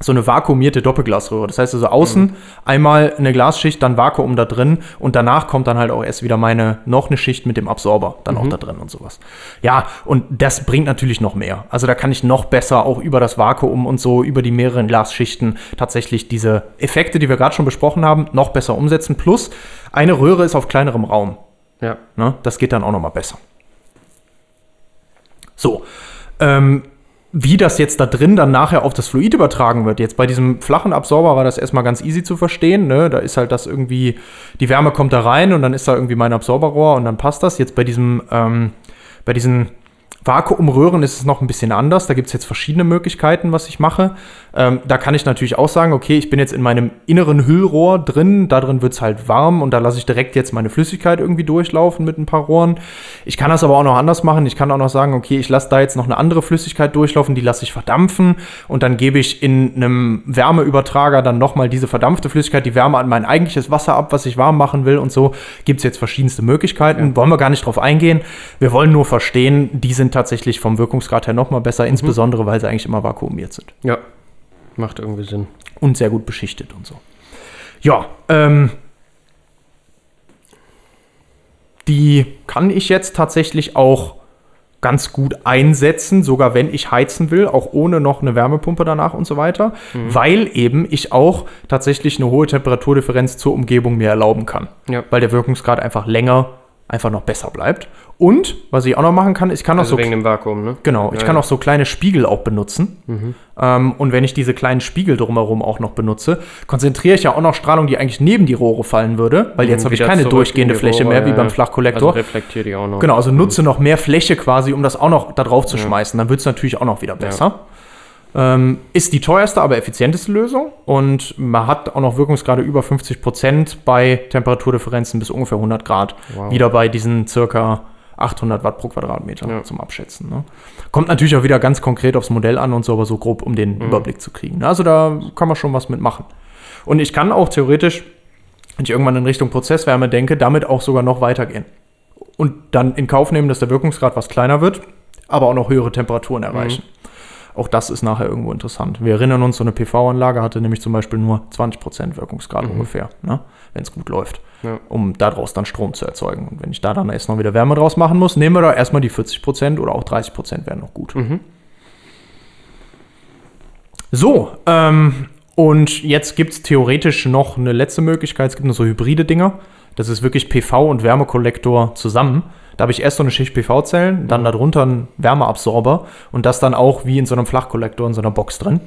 [SPEAKER 1] so eine vakuumierte Doppelglasröhre. Das heißt also außen einmal eine Glasschicht, dann Vakuum da drin und danach kommt dann halt auch erst wieder meine noch eine Schicht mit dem Absorber dann auch da drin und sowas. Ja, und das bringt natürlich noch mehr. Also da kann ich noch besser auch über das Vakuum und so über die mehreren Glasschichten tatsächlich diese Effekte, die wir gerade schon besprochen haben, noch besser umsetzen. Plus eine Röhre ist auf kleinerem Raum.
[SPEAKER 2] Ja.
[SPEAKER 1] Ne? Das geht dann auch noch mal besser. So, ähm, wie das jetzt da drin dann nachher auf das Fluid übertragen wird. Jetzt bei diesem flachen Absorber war das erstmal ganz easy zu verstehen. Ne? Da ist halt das irgendwie, die Wärme kommt da rein und dann ist da irgendwie mein Absorberrohr und dann passt das. Jetzt bei diesem, ähm, bei diesen Vakuumröhren ist es noch ein bisschen anders. Da gibt es jetzt verschiedene Möglichkeiten, was ich mache. Ähm, da kann ich natürlich auch sagen, okay, ich bin jetzt in meinem inneren Hüllrohr drin, da drin wird es halt warm und da lasse ich direkt jetzt meine Flüssigkeit irgendwie durchlaufen mit ein paar Rohren. Ich kann das aber auch noch anders machen. Ich kann auch noch sagen, okay, ich lasse da jetzt noch eine andere Flüssigkeit durchlaufen, die lasse ich verdampfen und dann gebe ich in einem Wärmeübertrager dann nochmal diese verdampfte Flüssigkeit, die Wärme an mein eigentliches Wasser ab, was ich warm machen will und so. Gibt es jetzt verschiedenste Möglichkeiten. Wollen wir gar nicht drauf eingehen. Wir wollen nur verstehen, die sind tatsächlich vom Wirkungsgrad her nochmal besser, insbesondere weil sie eigentlich immer vakuumiert sind
[SPEAKER 2] Ja. Macht irgendwie Sinn.
[SPEAKER 1] und sehr gut beschichtet und so. Ja, ähm, die kann ich jetzt tatsächlich auch ganz gut einsetzen, sogar wenn ich heizen will, auch ohne noch eine Wärmepumpe danach und so weiter, weil eben ich auch tatsächlich eine hohe Temperaturdifferenz zur Umgebung mir erlauben kann,
[SPEAKER 2] Ja.
[SPEAKER 1] weil der Wirkungsgrad einfach länger, einfach noch besser bleibt. Und was ich auch noch machen kann, ich kann auch
[SPEAKER 2] Also
[SPEAKER 1] so
[SPEAKER 2] wegen dem Vakuum, ne?
[SPEAKER 1] Genau, ich
[SPEAKER 2] Ja,
[SPEAKER 1] kann
[SPEAKER 2] ja.
[SPEAKER 1] auch so kleine Spiegel auch benutzen. Ähm, und wenn ich diese kleinen Spiegel drumherum auch noch benutze, konzentriere ich ja auch noch Strahlung, die eigentlich neben die Rohre fallen würde, weil jetzt habe ich keine durchgehende Fläche
[SPEAKER 2] Rohre,
[SPEAKER 1] mehr, wie
[SPEAKER 2] ja,
[SPEAKER 1] beim. Flachkollektor.
[SPEAKER 2] Also reflektiert die auch noch.
[SPEAKER 1] genau, also nutze noch mehr Fläche quasi, um das auch noch da drauf zu schmeißen. Dann wird es natürlich auch noch wieder besser. Ähm, ist die teuerste, aber effizienteste Lösung und man hat auch noch Wirkungsgrade über 50 Prozent bei Temperaturdifferenzen bis ungefähr 100 Grad.
[SPEAKER 2] Wow.
[SPEAKER 1] Wieder bei diesen circa 800 Watt pro Quadratmeter
[SPEAKER 2] Ja.
[SPEAKER 1] zum Abschätzen. Ne? Kommt natürlich auch wieder ganz konkret aufs Modell an und so, aber so grob, um den Überblick zu kriegen. Also da kann man schon was mitmachen. Und ich kann auch theoretisch, wenn ich irgendwann in Richtung Prozesswärme denke, damit auch sogar noch weitergehen. Und dann in Kauf nehmen, dass der Wirkungsgrad was kleiner wird, aber auch noch höhere Temperaturen erreichen. Auch das ist nachher irgendwo interessant. Wir erinnern uns, so eine PV-Anlage hatte nämlich zum Beispiel nur 20% Wirkungsgrad ungefähr, ne? wenn es gut läuft,
[SPEAKER 2] Ja.
[SPEAKER 1] um daraus dann Strom zu erzeugen. Und wenn ich da dann erst noch wieder Wärme draus machen muss, nehmen wir da erstmal die 40% oder auch 30% wären noch gut. So, ähm, und jetzt gibt es theoretisch noch eine letzte Möglichkeit. Es gibt noch so hybride Dinger. Das ist wirklich PV und Wärmekollektor zusammen. Da habe ich erst so eine Schicht PV-Zellen, dann darunter einen Wärmeabsorber und das dann auch wie in so einem Flachkollektor in so einer Box drin.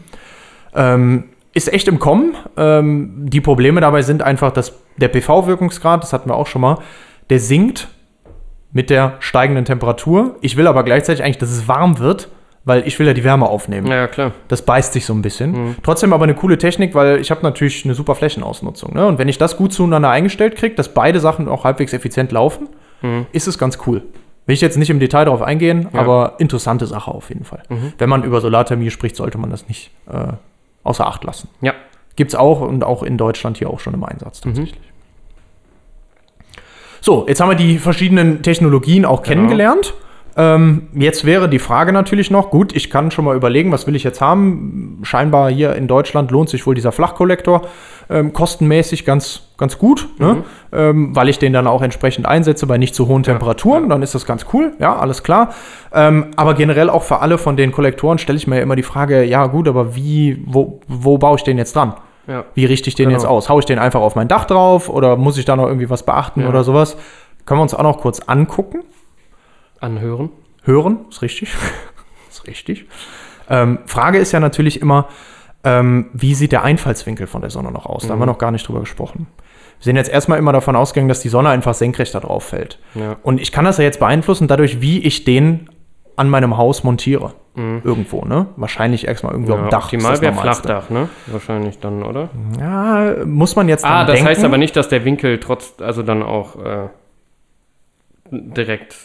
[SPEAKER 1] Ähm, ist echt im Kommen. Ähm, die Probleme dabei sind einfach, dass der PV-Wirkungsgrad, das hatten wir auch schon mal, der sinkt mit der steigenden Temperatur. Ich will aber gleichzeitig eigentlich, dass es warm wird, weil ich will ja die Wärme aufnehmen.
[SPEAKER 2] Ja, klar.
[SPEAKER 1] Das beißt sich so ein bisschen. Trotzdem aber eine coole Technik, weil ich habe natürlich eine super Flächenausnutzung. Ne? Und wenn ich das gut zueinander eingestellt kriege, dass beide Sachen auch halbwegs effizient laufen, ist es ganz cool. Will ich jetzt nicht im Detail darauf eingehen,
[SPEAKER 2] Ja.
[SPEAKER 1] aber interessante Sache auf jeden Fall. Wenn man über Solarthermie spricht, sollte man das nicht äh, außer Acht lassen.
[SPEAKER 2] Ja.
[SPEAKER 1] Gibt es auch und auch in Deutschland hier auch schon im Einsatz tatsächlich. So, jetzt haben wir die verschiedenen Technologien auch kennengelernt. Ähm, jetzt wäre die Frage natürlich noch, gut, ich kann schon mal überlegen, was will ich jetzt haben? Scheinbar hier in Deutschland lohnt sich wohl dieser Flachkollektor ähm, kostenmäßig ganz, ganz gut, ne? ähm, weil ich den dann auch entsprechend einsetze bei nicht zu hohen Temperaturen. Dann ist das ganz cool, ja, alles klar. Ähm, aber generell auch für alle von den Kollektoren stelle ich mir ja immer die Frage, ja gut, aber wie, wo, wo baue ich den jetzt dran?
[SPEAKER 2] Ja.
[SPEAKER 1] Wie richte ich den
[SPEAKER 2] Genau.
[SPEAKER 1] jetzt aus? Haue ich den einfach auf mein Dach drauf oder muss ich da noch irgendwie was beachten
[SPEAKER 2] Ja.
[SPEAKER 1] oder sowas? Können wir uns auch noch kurz angucken.
[SPEAKER 2] Anhören.
[SPEAKER 1] Hören, ist richtig. *laughs* ist richtig. Ähm, Frage ist ja natürlich immer, ähm, wie sieht der Einfallswinkel von der Sonne noch aus? Da haben wir
[SPEAKER 2] Mhm.
[SPEAKER 1] noch gar nicht drüber gesprochen. Wir sind jetzt erstmal immer davon ausgegangen, dass die Sonne einfach senkrecht da drauf fällt.
[SPEAKER 2] Ja.
[SPEAKER 1] Und ich kann das ja jetzt beeinflussen dadurch, wie ich den an meinem Haus montiere. Irgendwo, ne? Wahrscheinlich erstmal irgendwo
[SPEAKER 2] Mhm. ja
[SPEAKER 1] am Dach.
[SPEAKER 2] optimal wäre. Flachdach, ne? Wahrscheinlich dann, oder?
[SPEAKER 1] Ja, muss man jetzt
[SPEAKER 2] Ah, das
[SPEAKER 1] denken.
[SPEAKER 2] heißt aber nicht, dass der Winkel trotz, also dann auch äh, direkt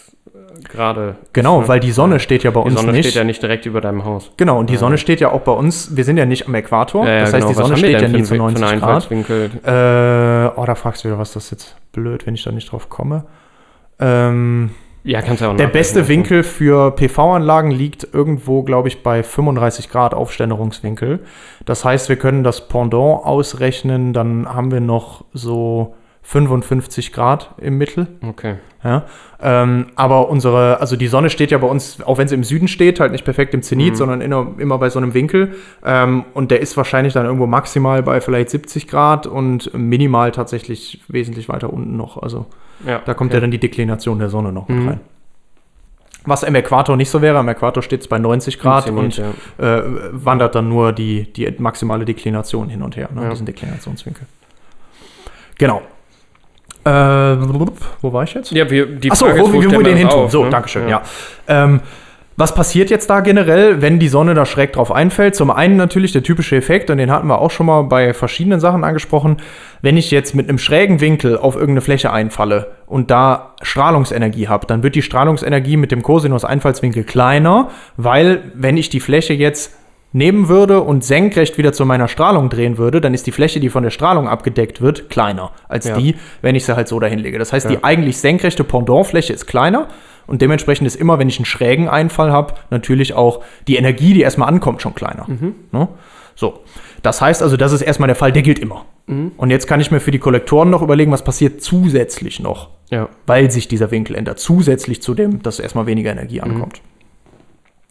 [SPEAKER 2] gerade.
[SPEAKER 1] Genau,
[SPEAKER 2] ist, ne?
[SPEAKER 1] weil die Sonne steht ja bei
[SPEAKER 2] die
[SPEAKER 1] uns
[SPEAKER 2] Sonne
[SPEAKER 1] nicht.
[SPEAKER 2] steht ja nicht direkt über deinem Haus.
[SPEAKER 1] Genau, und die Sonne steht ja auch bei uns, wir sind ja nicht am Äquator.
[SPEAKER 2] Ja, ja,
[SPEAKER 1] das heißt,
[SPEAKER 2] genau.
[SPEAKER 1] die Sonne steht ja nie zu
[SPEAKER 2] einen- für
[SPEAKER 1] 90
[SPEAKER 2] einen
[SPEAKER 1] Grad. Äh, oh, da fragst du wieder, was das jetzt blöd, wenn ich da nicht drauf komme. Ähm,
[SPEAKER 2] Ja, kannst ja auch
[SPEAKER 1] der beste Winkel für PV-Anlagen liegt irgendwo, glaube ich, bei 35 Grad Aufständerungswinkel. Das heißt, wir können das Pendant ausrechnen, dann haben wir noch so 55 Grad im Mittel.
[SPEAKER 2] Okay.
[SPEAKER 1] Ja, ähm, aber unsere, also die Sonne steht ja bei uns, auch wenn sie im Süden steht, halt nicht perfekt im Zenit,
[SPEAKER 2] Mhm.
[SPEAKER 1] sondern immer, immer bei so einem Winkel. Ähm, und der ist wahrscheinlich dann irgendwo maximal bei vielleicht 70 Grad und minimal tatsächlich wesentlich weiter unten noch. Also
[SPEAKER 2] Ja,
[SPEAKER 1] da kommt
[SPEAKER 2] okay.
[SPEAKER 1] ja dann die Deklination der Sonne noch mit
[SPEAKER 2] Mhm.
[SPEAKER 1] rein. Was im Äquator nicht so wäre, am Äquator steht es bei 90 Grad
[SPEAKER 2] Zenit,
[SPEAKER 1] und
[SPEAKER 2] ja.
[SPEAKER 1] äh, wandert dann nur die, die maximale Deklination hin und her, ne,
[SPEAKER 2] Ja.
[SPEAKER 1] diesen Deklinationswinkel. Genau. Äh, wo war ich jetzt?
[SPEAKER 2] Ja, wir, die
[SPEAKER 1] Achso,
[SPEAKER 2] Frage
[SPEAKER 1] wo,
[SPEAKER 2] ist,
[SPEAKER 1] wo
[SPEAKER 2] stellt
[SPEAKER 1] wir den hin tun. So,
[SPEAKER 2] ne?
[SPEAKER 1] Dankeschön, ja. Ähm, was passiert jetzt da generell, wenn die Sonne da schräg drauf einfällt? Zum einen natürlich der typische Effekt, und den hatten wir auch schon mal bei verschiedenen Sachen angesprochen. Wenn ich jetzt mit einem schrägen Winkel auf irgendeine Fläche einfalle und da Strahlungsenergie habe, dann wird die Strahlungsenergie mit dem Cosinus-Einfallswinkel kleiner, weil wenn ich die Fläche jetzt nehmen würde und senkrecht wieder zu meiner Strahlung drehen würde, dann ist die Fläche, die von der Strahlung abgedeckt wird, kleiner als
[SPEAKER 2] Ja.
[SPEAKER 1] die, wenn ich sie halt so dahin lege. Das heißt,
[SPEAKER 2] Ja.
[SPEAKER 1] die eigentlich senkrechte Pendantfläche ist kleiner und dementsprechend ist immer, wenn ich einen schrägen Einfall habe, natürlich auch die Energie, die erstmal ankommt, schon kleiner. Ne? So. Das heißt also, das ist erstmal der Fall, der gilt immer. Und jetzt kann ich mir für die Kollektoren noch überlegen, was passiert zusätzlich noch,
[SPEAKER 2] Ja.
[SPEAKER 1] weil sich dieser Winkel ändert, zusätzlich zu dem, dass erstmal weniger Energie ankommt.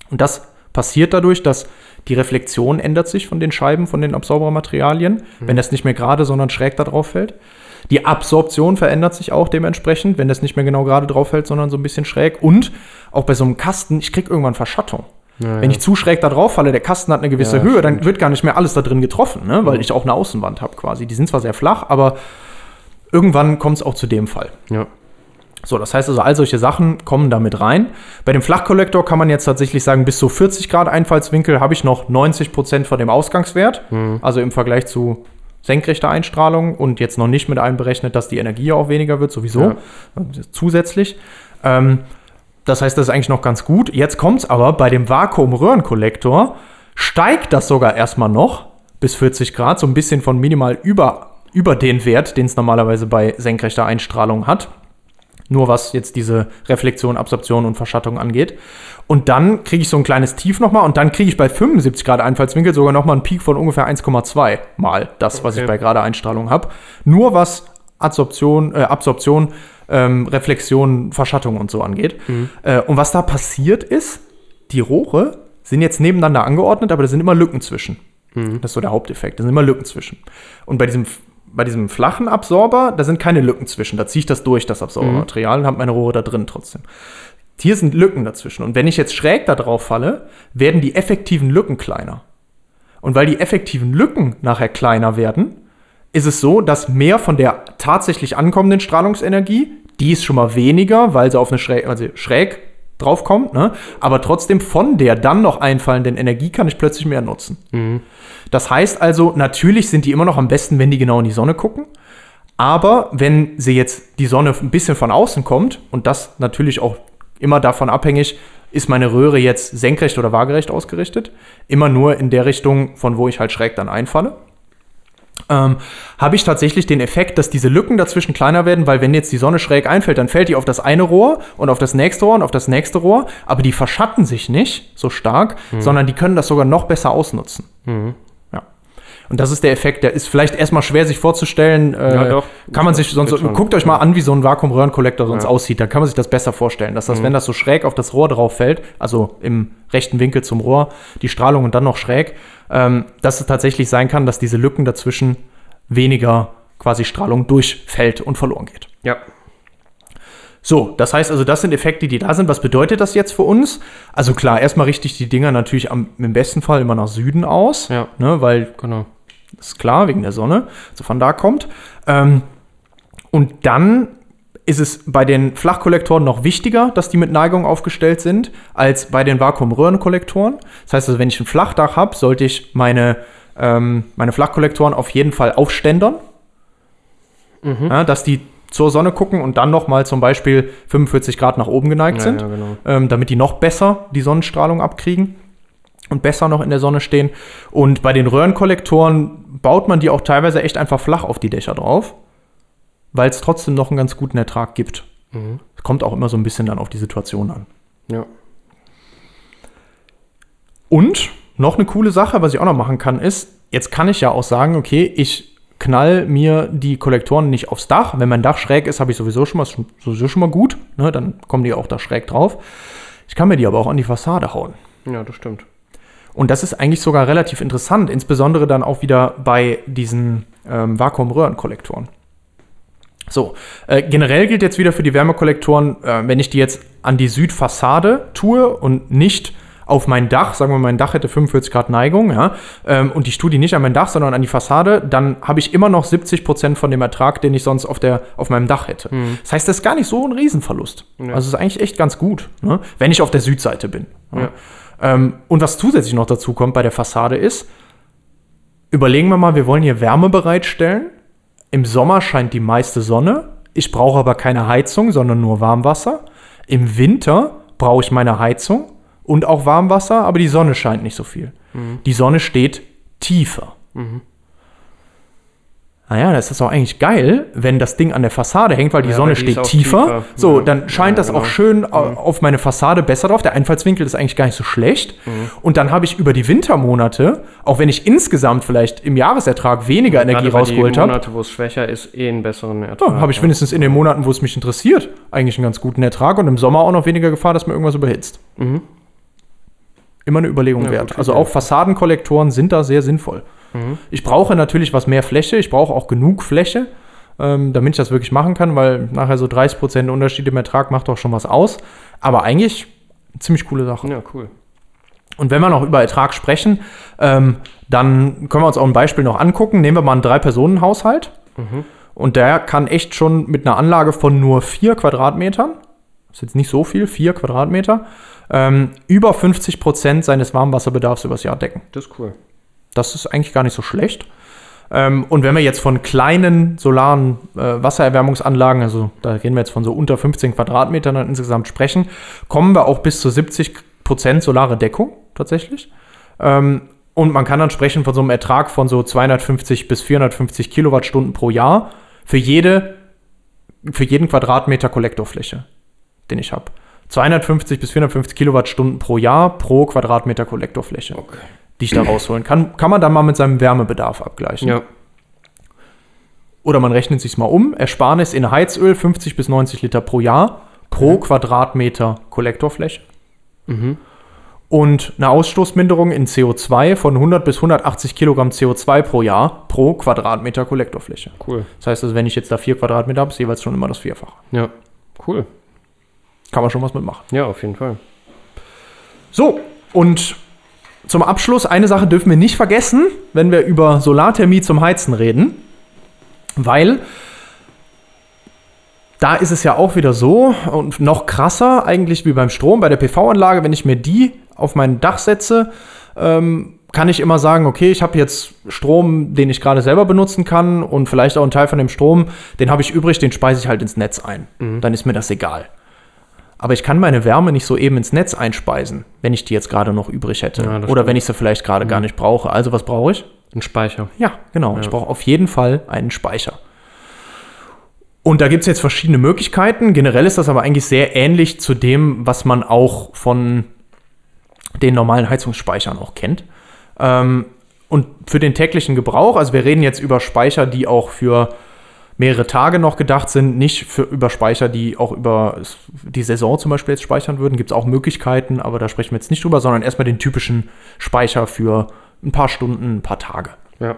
[SPEAKER 1] Und das passiert dadurch, dass die Reflexion ändert sich von den Scheiben, von den Absorbermaterialien, wenn das nicht mehr gerade, sondern schräg da drauf fällt. Die Absorption verändert sich auch dementsprechend, wenn das nicht mehr genau gerade drauf fällt, sondern so ein bisschen schräg. Und auch bei so einem Kasten, ich kriege irgendwann Verschattung.
[SPEAKER 2] Ja,
[SPEAKER 1] Wenn ich zu schräg da drauf falle, der Kasten hat eine gewisse
[SPEAKER 2] Ja,
[SPEAKER 1] Höhe, dann wird gar nicht mehr alles da drin getroffen, ne? weil ich auch eine Außenwand habe quasi. Die sind zwar sehr flach, aber irgendwann kommt es auch zu dem Fall.
[SPEAKER 2] ja.
[SPEAKER 1] So, das heißt also, all solche Sachen kommen damit rein. Bei dem Flachkollektor kann man jetzt tatsächlich sagen, bis zu 40 Grad Einfallswinkel habe ich noch 90 Prozent von dem Ausgangswert. Also im Vergleich zu senkrechter Einstrahlung und jetzt noch nicht mit einberechnet, dass die Energie auch weniger wird, sowieso. Zusätzlich. Ähm, das heißt, das ist eigentlich noch ganz gut. Jetzt kommt es aber bei dem Vakuum-Röhrenkollektor, steigt das sogar erstmal noch bis 40 Grad, so ein bisschen von minimal über, über den Wert, den es normalerweise bei senkrechter Einstrahlung hat. Nur was jetzt diese Reflexion, Absorption und Verschattung angeht. Und dann kriege ich so ein kleines Tief nochmal und dann kriege ich bei 75 Grad Einfallswinkel sogar nochmal einen Peak von ungefähr 1,2 mal das, was ich bei gerade Einstrahlung habe. Nur was Adsorption, äh, Absorption, ähm, Reflexion, Verschattung und so angeht. Äh, und was da passiert ist, die Rohre sind jetzt nebeneinander angeordnet, aber da sind immer Lücken zwischen. Das ist so der Haupteffekt. Da sind immer Lücken zwischen. Und bei diesem, bei diesem flachen Absorber, da sind keine Lücken zwischen. Da ziehe ich das durch, das Absorbermaterial, und habe meine Rohre da drin trotzdem. Hier sind Lücken dazwischen. Und wenn ich jetzt schräg da drauf falle, werden die effektiven Lücken kleiner. Und weil die effektiven Lücken nachher kleiner werden, ist es so, dass mehr von der tatsächlich ankommenden Strahlungsenergie, die ist schon mal weniger, weil sie auf eine schräg, also schräg draufkommt, ne? aber trotzdem von der dann noch einfallenden Energie kann ich plötzlich mehr nutzen. Das heißt also, natürlich sind die immer noch am besten, wenn die genau in die Sonne gucken. Aber wenn sie jetzt die Sonne ein bisschen von außen kommt, und das natürlich auch immer davon abhängig, ist meine Röhre jetzt senkrecht oder waagerecht ausgerichtet, immer nur in der Richtung, von wo ich halt schräg dann einfalle. Ähm, habe ich tatsächlich den Effekt, dass diese Lücken dazwischen kleiner werden, weil wenn jetzt die Sonne schräg einfällt, dann fällt die auf das eine Rohr und auf das nächste Rohr und auf das nächste Rohr, aber die verschatten sich nicht so stark, sondern die können das sogar noch besser ausnutzen. Ja. Und das ist der Effekt, der ist vielleicht erstmal schwer sich vorzustellen. Äh,
[SPEAKER 2] Ja, doch.
[SPEAKER 1] Kann man sich sonst,
[SPEAKER 2] schon.
[SPEAKER 1] guckt euch mal an, wie so ein Vakuumröhrenkollektor sonst
[SPEAKER 2] Ja.
[SPEAKER 1] aussieht, dann kann man sich das besser vorstellen, dass das, wenn das so schräg auf das Rohr drauf fällt, also im rechten Winkel zum Rohr, die Strahlung und dann noch schräg, ähm, dass es tatsächlich sein kann, dass diese Lücken dazwischen weniger quasi Strahlung durchfällt und verloren geht.
[SPEAKER 2] Ja.
[SPEAKER 1] So, das heißt also, das sind Effekte, die da sind. Was bedeutet das jetzt für uns? Also klar, erstmal richte ich die Dinger natürlich am, im besten Fall immer nach Süden aus,
[SPEAKER 2] Ja.
[SPEAKER 1] ne, weil
[SPEAKER 2] Genau.
[SPEAKER 1] ist klar, wegen der Sonne, so von da kommt. Ähm, und dann ist es bei den Flachkollektoren noch wichtiger, dass die mit Neigung aufgestellt sind, als bei den Vakuumröhrenkollektoren. Das heißt also, wenn ich ein Flachdach habe, sollte ich meine, ähm, meine Flachkollektoren auf jeden Fall aufständern, ja, dass die zur Sonne gucken und dann nochmal zum Beispiel 45 Grad nach oben geneigt
[SPEAKER 2] Ja,
[SPEAKER 1] sind
[SPEAKER 2] ja, genau.
[SPEAKER 1] ähm, damit die noch besser die Sonnenstrahlung abkriegen und besser noch in der Sonne stehen. Und bei den Röhrenkollektoren baut man die auch teilweise echt einfach flach auf die Dächer drauf, weil es trotzdem noch einen ganz guten Ertrag gibt. Kommt auch immer so ein bisschen dann auf die Situation an.
[SPEAKER 2] Ja.
[SPEAKER 1] Und noch eine coole Sache, was ich auch noch machen kann, ist, jetzt kann ich ja auch sagen, okay, ich knall mir die Kollektoren nicht aufs Dach. Wenn mein Dach schräg ist, habe ich sowieso schon mal, sowieso schon mal gut. Ne, dann kommen die auch da schräg drauf. Ich kann mir die aber auch an die Fassade hauen.
[SPEAKER 2] Ja, das stimmt.
[SPEAKER 1] Und das ist eigentlich sogar relativ interessant, insbesondere dann auch wieder bei diesen ähm, Vakuumröhrenkollektoren. So, äh, generell gilt jetzt wieder für die Wärmekollektoren, äh, wenn ich die jetzt an die Südfassade tue und nicht auf mein Dach, sagen wir mal, mein Dach hätte 45 Grad Neigung, ja, ähm, und ich tue die nicht an mein Dach, sondern an die Fassade, dann habe ich immer noch 70 Prozent von dem Ertrag, den ich sonst auf, der, auf meinem Dach hätte. Das heißt, das ist gar nicht so ein Riesenverlust. Also es ist eigentlich echt ganz gut, ne? wenn ich auf der Südseite bin.
[SPEAKER 2] Ja.
[SPEAKER 1] Ähm, und was zusätzlich noch dazu kommt bei der Fassade ist, überlegen wir mal, wir wollen hier Wärme bereitstellen. Im Sommer scheint die meiste Sonne. Ich brauche aber keine Heizung, sondern nur Warmwasser. Im Winter brauche ich meine Heizung und auch Warmwasser, aber die Sonne scheint nicht so viel. Die Sonne steht tiefer. Naja, das ist auch eigentlich geil, wenn das Ding an der Fassade hängt, weil die
[SPEAKER 2] Ja,
[SPEAKER 1] Sonne
[SPEAKER 2] die
[SPEAKER 1] steht
[SPEAKER 2] auch
[SPEAKER 1] tiefer.
[SPEAKER 2] tiefer.
[SPEAKER 1] So,
[SPEAKER 2] Ja.
[SPEAKER 1] dann scheint
[SPEAKER 2] Ja,
[SPEAKER 1] das auch
[SPEAKER 2] genau.
[SPEAKER 1] schön au- auf meine Fassade besser drauf. Der Einfallswinkel ist eigentlich gar nicht so schlecht. Und dann habe ich über die Wintermonate, auch wenn ich insgesamt vielleicht im Jahresertrag weniger Energie rausgeholt
[SPEAKER 2] die
[SPEAKER 1] habe,
[SPEAKER 2] Monate, wo es schwächer ist, eh einen besseren Ertrag.
[SPEAKER 1] ja, habe ich wenigstens in den Monaten, wo es mich interessiert, eigentlich einen ganz guten Ertrag und im Sommer auch noch weniger Gefahr, dass mir irgendwas überhitzt. Immer eine Überlegung
[SPEAKER 2] Ja,
[SPEAKER 1] wert.
[SPEAKER 2] gute
[SPEAKER 1] Also auch Fassadenkollektoren sind da sehr sinnvoll. Ich brauche natürlich was mehr Fläche, ich brauche auch genug Fläche, ähm, damit ich das wirklich machen kann, weil nachher so 30% Unterschied im Ertrag macht doch schon was aus. Aber eigentlich ziemlich coole Sache.
[SPEAKER 2] Ja, cool.
[SPEAKER 1] Und wenn wir noch über Ertrag sprechen, ähm, dann können wir uns auch ein Beispiel noch angucken. Nehmen wir mal einen Drei-Personen-Haushalt. Und der kann echt schon mit einer Anlage von nur vier Quadratmetern, ist jetzt nicht so viel, vier Quadratmeter, ähm, über 50 Prozent seines Warmwasserbedarfs übers Jahr decken.
[SPEAKER 2] Das ist cool.
[SPEAKER 1] Das ist eigentlich gar nicht so schlecht. Ähm, und wenn wir jetzt von kleinen solaren äh, Wassererwärmungsanlagen, also da reden wir jetzt von so unter 15 Quadratmetern insgesamt sprechen, kommen wir auch bis zu 70 Prozent solare Deckung tatsächlich. Ähm, und man kann dann sprechen von so einem Ertrag von so 250 bis 450 Kilowattstunden pro Jahr für, jede, für jeden Quadratmeter Kollektorfläche, den ich habe. 250 bis 450 Kilowattstunden pro Jahr pro Quadratmeter Kollektorfläche
[SPEAKER 2] Okay.
[SPEAKER 1] die ich da rausholen kann, kann man dann mal mit seinem Wärmebedarf abgleichen.
[SPEAKER 2] Ja.
[SPEAKER 1] Oder man rechnet sich mal um. Ersparnis in Heizöl 50 bis 90 Liter pro Jahr pro Quadratmeter Kollektorfläche. Und eine Ausstoßminderung in CO2 von 100 bis 180 Kilogramm CO2 pro Jahr pro Quadratmeter Kollektorfläche.
[SPEAKER 2] Cool.
[SPEAKER 1] Das heißt also, wenn ich jetzt da vier Quadratmeter habe, ist jeweils schon immer das Vierfache.
[SPEAKER 2] Ja. Cool.
[SPEAKER 1] Kann man schon was mitmachen.
[SPEAKER 2] Ja, auf jeden Fall.
[SPEAKER 1] So, und zum Abschluss, eine Sache dürfen wir nicht vergessen, wenn wir über Solarthermie zum Heizen reden, weil da ist es ja auch wieder so und noch krasser eigentlich wie beim Strom, bei der PV-Anlage, wenn ich mir die auf mein Dach setze, ähm, kann ich immer sagen, okay, ich habe jetzt Strom, den ich gerade selber benutzen kann und vielleicht auch einen Teil von dem Strom, den habe ich übrig, den speise ich halt ins Netz ein. Dann ist mir das egal. Aber ich kann meine Wärme nicht so eben ins Netz einspeisen, wenn ich die jetzt gerade noch übrig hätte.
[SPEAKER 2] Ja,
[SPEAKER 1] Oder wenn ich sie vielleicht gerade gar nicht brauche. Also was brauche ich?
[SPEAKER 2] Ein Speicher.
[SPEAKER 1] Ja, genau. Ich
[SPEAKER 2] Ja.
[SPEAKER 1] brauche auf jeden Fall einen Speicher. Und da gibt es jetzt verschiedene Möglichkeiten. Generell ist das aber eigentlich sehr ähnlich zu dem, was man auch von den normalen Heizungsspeichern auch kennt. Ähm, und für den täglichen Gebrauch, also wir reden jetzt über Speicher, die auch für mehrere Tage noch gedacht sind, nicht für über Speicher, die auch über die Saison zum Beispiel jetzt speichern würden. Gibt es auch Möglichkeiten, aber da sprechen wir jetzt nicht drüber, sondern erstmal den typischen Speicher für ein paar Stunden, ein paar Tage.
[SPEAKER 2] Ja.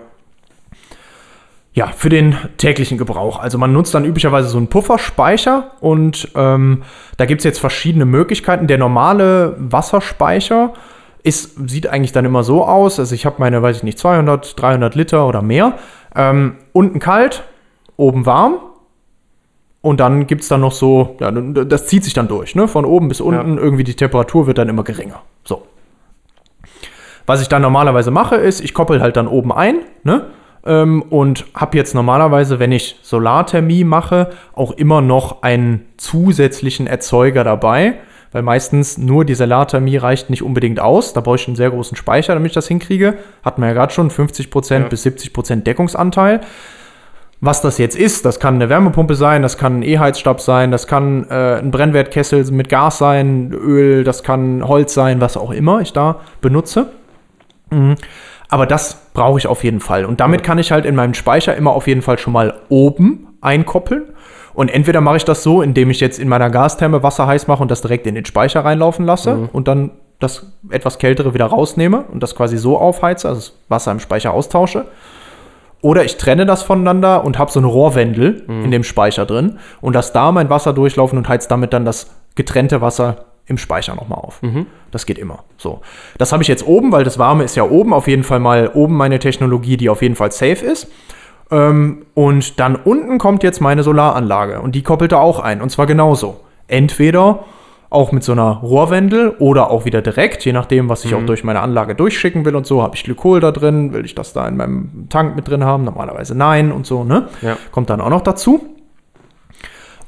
[SPEAKER 1] Ja, für den täglichen Gebrauch. Also man nutzt dann üblicherweise so einen Pufferspeicher und ähm, da gibt es jetzt verschiedene Möglichkeiten. Der normale Wasserspeicher ist, sieht eigentlich dann immer so aus. Also ich habe meine, weiß ich nicht, 200, 300 Liter oder mehr. Ähm, unten kalt, oben warm. Und dann gibt es dann noch so, ja, das zieht sich dann durch, ne? Von oben bis unten, irgendwie die Temperatur wird dann immer geringer. So. Was ich dann normalerweise mache, ist, ich koppel halt dann oben ein, ne? Ähm, und habe jetzt normalerweise, wenn ich Solarthermie mache, auch immer noch einen zusätzlichen Erzeuger dabei, weil meistens nur die Solarthermie reicht nicht unbedingt aus. Da brauche ich einen sehr großen Speicher, damit ich das hinkriege. Hatten wir ja gerade schon 50%
[SPEAKER 2] Ja.
[SPEAKER 1] bis 70% Deckungsanteil. Was das jetzt ist, das kann eine Wärmepumpe sein, das kann ein E-Heizstab sein, das kann äh, ein Brennwertkessel mit Gas sein, Öl, das kann Holz sein, was auch immer ich da benutze. Mhm. Aber das brauche ich auf jeden Fall. Und damit kann ich halt in meinem Speicher immer auf jeden Fall schon mal oben einkoppeln. Und entweder mache ich das so, indem ich jetzt in meiner Gastherme Wasser heiß mache und das direkt in den Speicher reinlaufen lasse und dann das etwas kältere wieder rausnehme und das quasi so aufheize, also das Wasser im Speicher austausche. Oder ich trenne das voneinander und habe so eine Rohrwendel in dem Speicher drin und lasse da mein Wasser durchlaufen und heiz damit dann das getrennte Wasser im Speicher nochmal auf. Das geht immer. So. Das habe ich jetzt oben, weil das Warme ist ja oben. Auf jeden Fall mal oben meine Technologie, die auf jeden Fall safe ist. Ähm, und dann unten kommt jetzt meine Solaranlage und die koppelt da auch ein. Und zwar genauso. Entweder auch mit so einer Rohrwendel oder auch wieder direkt, je nachdem, was ich auch durch meine Anlage durchschicken will und so. Habe ich Glykol da drin? Will ich das da in meinem Tank mit drin haben? Normalerweise nein und so, ne?
[SPEAKER 2] Ja.
[SPEAKER 1] Kommt dann auch noch dazu.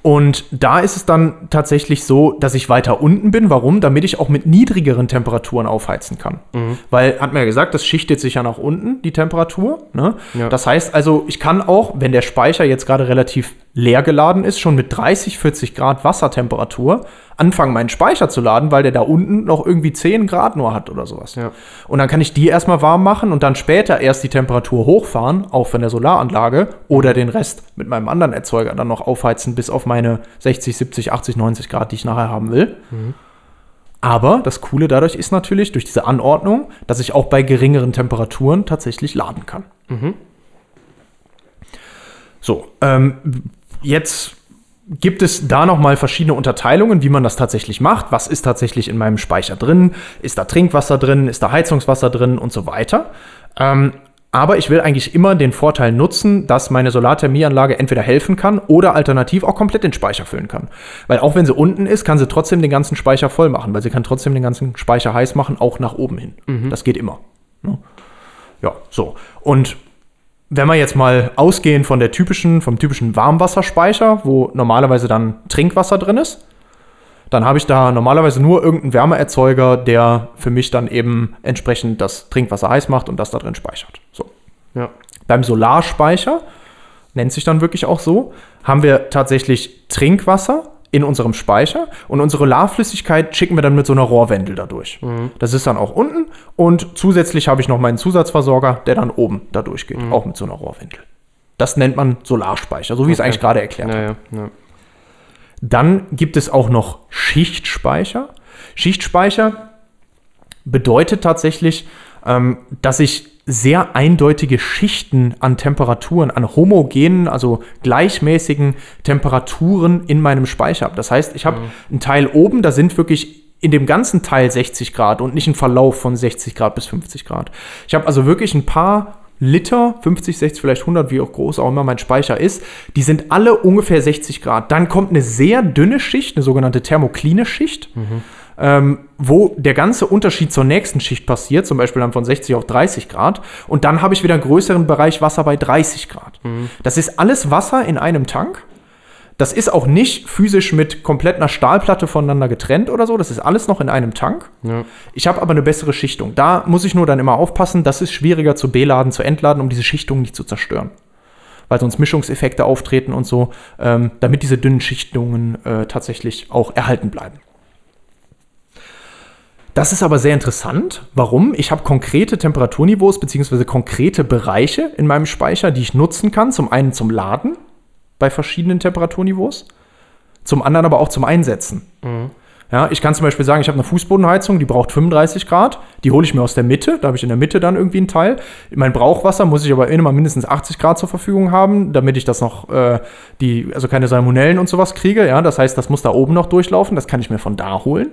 [SPEAKER 1] Und da ist es dann tatsächlich so, dass ich weiter unten bin. Warum? Damit ich auch mit niedrigeren Temperaturen aufheizen kann. Weil, hat man ja gesagt, das schichtet sich ja nach unten, die Temperatur. Ne?
[SPEAKER 2] Ja.
[SPEAKER 1] Das heißt also, ich kann auch, wenn der Speicher jetzt gerade relativ leer geladen ist, schon mit 30, 40 Grad Wassertemperatur anfangen, meinen Speicher zu laden, weil der da unten noch irgendwie 10 Grad nur hat oder sowas.
[SPEAKER 2] Ja.
[SPEAKER 1] Und dann kann ich die erstmal warm machen und dann später erst die Temperatur hochfahren, auch von der Solaranlage, oder den Rest mit meinem anderen Erzeuger dann noch aufheizen bis auf meine 60, 70, 80, 90 Grad, die ich nachher haben will. Aber das Coole dadurch ist natürlich, durch diese Anordnung, dass ich auch bei geringeren Temperaturen tatsächlich laden kann. So, ähm, jetzt gibt es da nochmal verschiedene Unterteilungen, wie man das tatsächlich macht. Was ist tatsächlich in meinem Speicher drin? Ist da Trinkwasser drin? Ist da Heizungswasser drin? Und so weiter. Ähm, aber ich will eigentlich immer den Vorteil nutzen, dass meine Solarthermieanlage entweder helfen kann oder alternativ auch komplett den Speicher füllen kann. Weil auch wenn sie unten ist, kann sie trotzdem den ganzen Speicher voll machen, weil sie kann trotzdem den ganzen Speicher heiß machen, auch nach oben hin. Das geht immer. Ne? Ja, so. Und wenn wir jetzt mal ausgehen von der typischen, vom typischen Warmwasserspeicher, wo normalerweise dann Trinkwasser drin ist, dann habe ich da normalerweise nur irgendeinen Wärmeerzeuger, der für mich dann eben entsprechend das Trinkwasser heiß macht und das da drin speichert. So.
[SPEAKER 2] Ja.
[SPEAKER 1] Beim Solarspeicher, nennt sich dann wirklich auch so, haben wir tatsächlich Trinkwasser in unserem Speicher und unsere Solarflüssigkeit schicken wir dann mit so einer Rohrwendel da durch. Das ist dann auch unten und zusätzlich habe ich noch meinen Zusatzversorger, der dann oben da durchgeht, auch mit so einer Rohrwendel. Das nennt man Solarspeicher, so wie ich es
[SPEAKER 2] Okay.
[SPEAKER 1] eigentlich gerade erklärt habe.
[SPEAKER 2] Ja, ja, ja.
[SPEAKER 1] Dann gibt es auch noch Schichtspeicher. Schichtspeicher bedeutet tatsächlich, ähm, dass ich sehr eindeutige Schichten an Temperaturen, an homogenen, also gleichmäßigen Temperaturen in meinem Speicher habe. Das heißt, ich habe einen Teil oben, da sind wirklich in dem ganzen Teil 60 Grad und nicht ein Verlauf von 60 Grad bis 50 Grad. Ich habe also wirklich ein paar Liter, 50, 60, vielleicht 100, wie auch groß auch immer mein Speicher ist, die sind alle ungefähr 60 Grad. Dann kommt eine sehr dünne Schicht, eine sogenannte thermokline Schicht, ähm, wo der ganze Unterschied zur nächsten Schicht passiert, zum Beispiel dann von 60 auf 30 Grad. Und dann habe ich wieder einen größeren Bereich Wasser bei 30 Grad. Das ist alles Wasser in einem Tank. Das ist auch nicht physisch mit komplett einer Stahlplatte voneinander getrennt oder so. Das ist alles noch in einem Tank.
[SPEAKER 2] Ja.
[SPEAKER 1] Ich habe aber eine bessere Schichtung. Da muss ich nur dann immer aufpassen, das ist schwieriger zu beladen, zu entladen, um diese Schichtung nicht zu zerstören. Weil sonst Mischungseffekte auftreten und so, ähm, damit diese dünnen Schichtungen äh, tatsächlich auch erhalten bleiben. Das ist aber sehr interessant. Warum? Ich habe konkrete Temperaturniveaus bzw. konkrete Bereiche in meinem Speicher, die ich nutzen kann. Zum einen zum Laden bei verschiedenen Temperaturniveaus, zum anderen aber auch zum Einsetzen. Ja, ich kann zum Beispiel sagen, ich habe eine Fußbodenheizung, die braucht 35 Grad. Die hole ich mir aus der Mitte. Da habe ich in der Mitte dann irgendwie einen Teil. Mein Brauchwasser muss ich aber immer mindestens 80 Grad zur Verfügung haben, damit ich das noch, äh, die, also keine Salmonellen und sowas kriege. Ja, das heißt, das muss da oben noch durchlaufen. Das kann ich mir von da holen.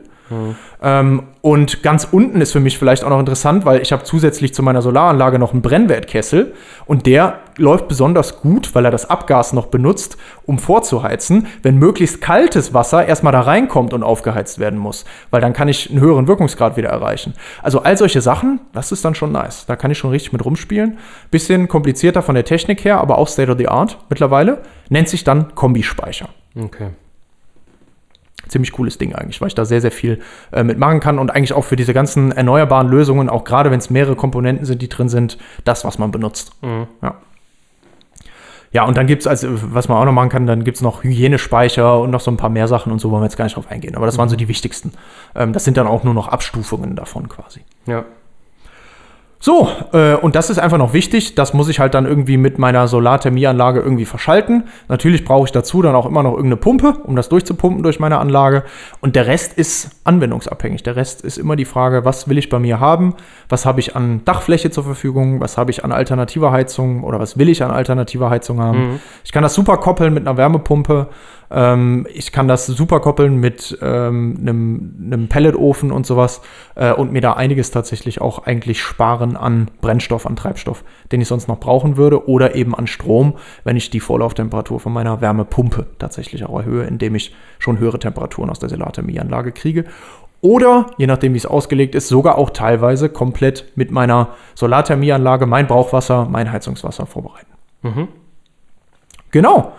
[SPEAKER 1] Ähm, und ganz unten ist für mich vielleicht auch noch interessant, weil ich habe zusätzlich zu meiner Solaranlage noch einen Brennwertkessel und der läuft besonders gut, weil er das Abgas noch benutzt, um vorzuheizen, wenn möglichst kaltes Wasser erstmal da reinkommt und aufgeheizt werden muss, weil dann kann ich einen höheren Wirkungsgrad wieder erreichen. Also all solche Sachen, das ist dann schon nice. Da kann ich schon richtig mit rumspielen. Bisschen komplizierter von der Technik her, aber auch State of the Art mittlerweile. Nennt sich dann Kombispeicher
[SPEAKER 2] Okay.
[SPEAKER 1] Ziemlich cooles Ding eigentlich, weil ich da sehr, sehr viel äh, mitmachen kann und eigentlich auch für diese ganzen erneuerbaren Lösungen, auch gerade wenn es mehrere Komponenten sind, die drin sind, das, was man benutzt. Ja. Ja, und dann gibt es, also, was man auch noch machen kann, dann gibt es noch Hygienespeicher und noch so ein paar mehr Sachen und so wollen wir jetzt gar nicht drauf eingehen. Aber das waren so die wichtigsten. Ähm, das sind dann auch nur noch Abstufungen davon quasi.
[SPEAKER 2] Ja.
[SPEAKER 1] So, äh, und das ist einfach noch wichtig. Das muss ich halt dann irgendwie mit meiner Solarthermieanlage irgendwie verschalten. Natürlich brauche ich dazu dann auch immer noch irgendeine Pumpe, um das durchzupumpen durch meine Anlage. Und der Rest ist anwendungsabhängig. Der Rest ist immer die Frage, was will ich bei mir haben? Was habe ich an Dachfläche zur Verfügung? Was habe ich an alternativer Heizung oder was will ich an alternativer Heizung haben? Ich kann das super koppeln mit einer Wärmepumpe. Ähm, ich kann das super koppeln mit ähm, einem, einem Pelletofen und sowas äh, und mir da einiges tatsächlich auch eigentlich sparen an Brennstoff, an Treibstoff, den ich sonst noch brauchen würde oder eben an Strom, wenn ich die Vorlauftemperatur von meiner Wärmepumpe tatsächlich auch erhöhe, indem ich schon höhere Temperaturen aus der Solarthermieanlage kriege. Oder, je nachdem wie es ausgelegt ist, sogar auch teilweise komplett mit meiner Solarthermieanlage mein Brauchwasser, mein Heizungswasser vorbereiten. Genau.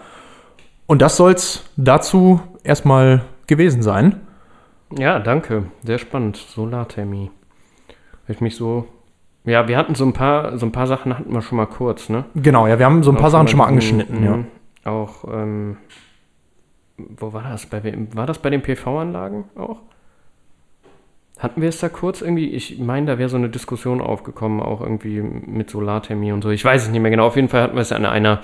[SPEAKER 1] Und das soll es dazu erstmal gewesen sein.
[SPEAKER 2] Ja, danke. Sehr spannend. Solarthermie. Ich mich so. Ja, wir hatten so ein paar, so ein paar Sachen hatten wir schon mal kurz, ne?
[SPEAKER 1] Genau, ja, wir haben so ein paar
[SPEAKER 2] Auch
[SPEAKER 1] Sachen schon mal angeschnitten, ja.
[SPEAKER 2] mhm, Auch, ähm, wo war das? Bei wem? War das bei den PV-Anlagen auch? Hatten wir es da kurz irgendwie? Ich meine, da wäre so eine Diskussion aufgekommen, auch irgendwie mit Solarthermie und so. Ich weiß es nicht mehr genau. Auf jeden Fall hatten wir es an einer.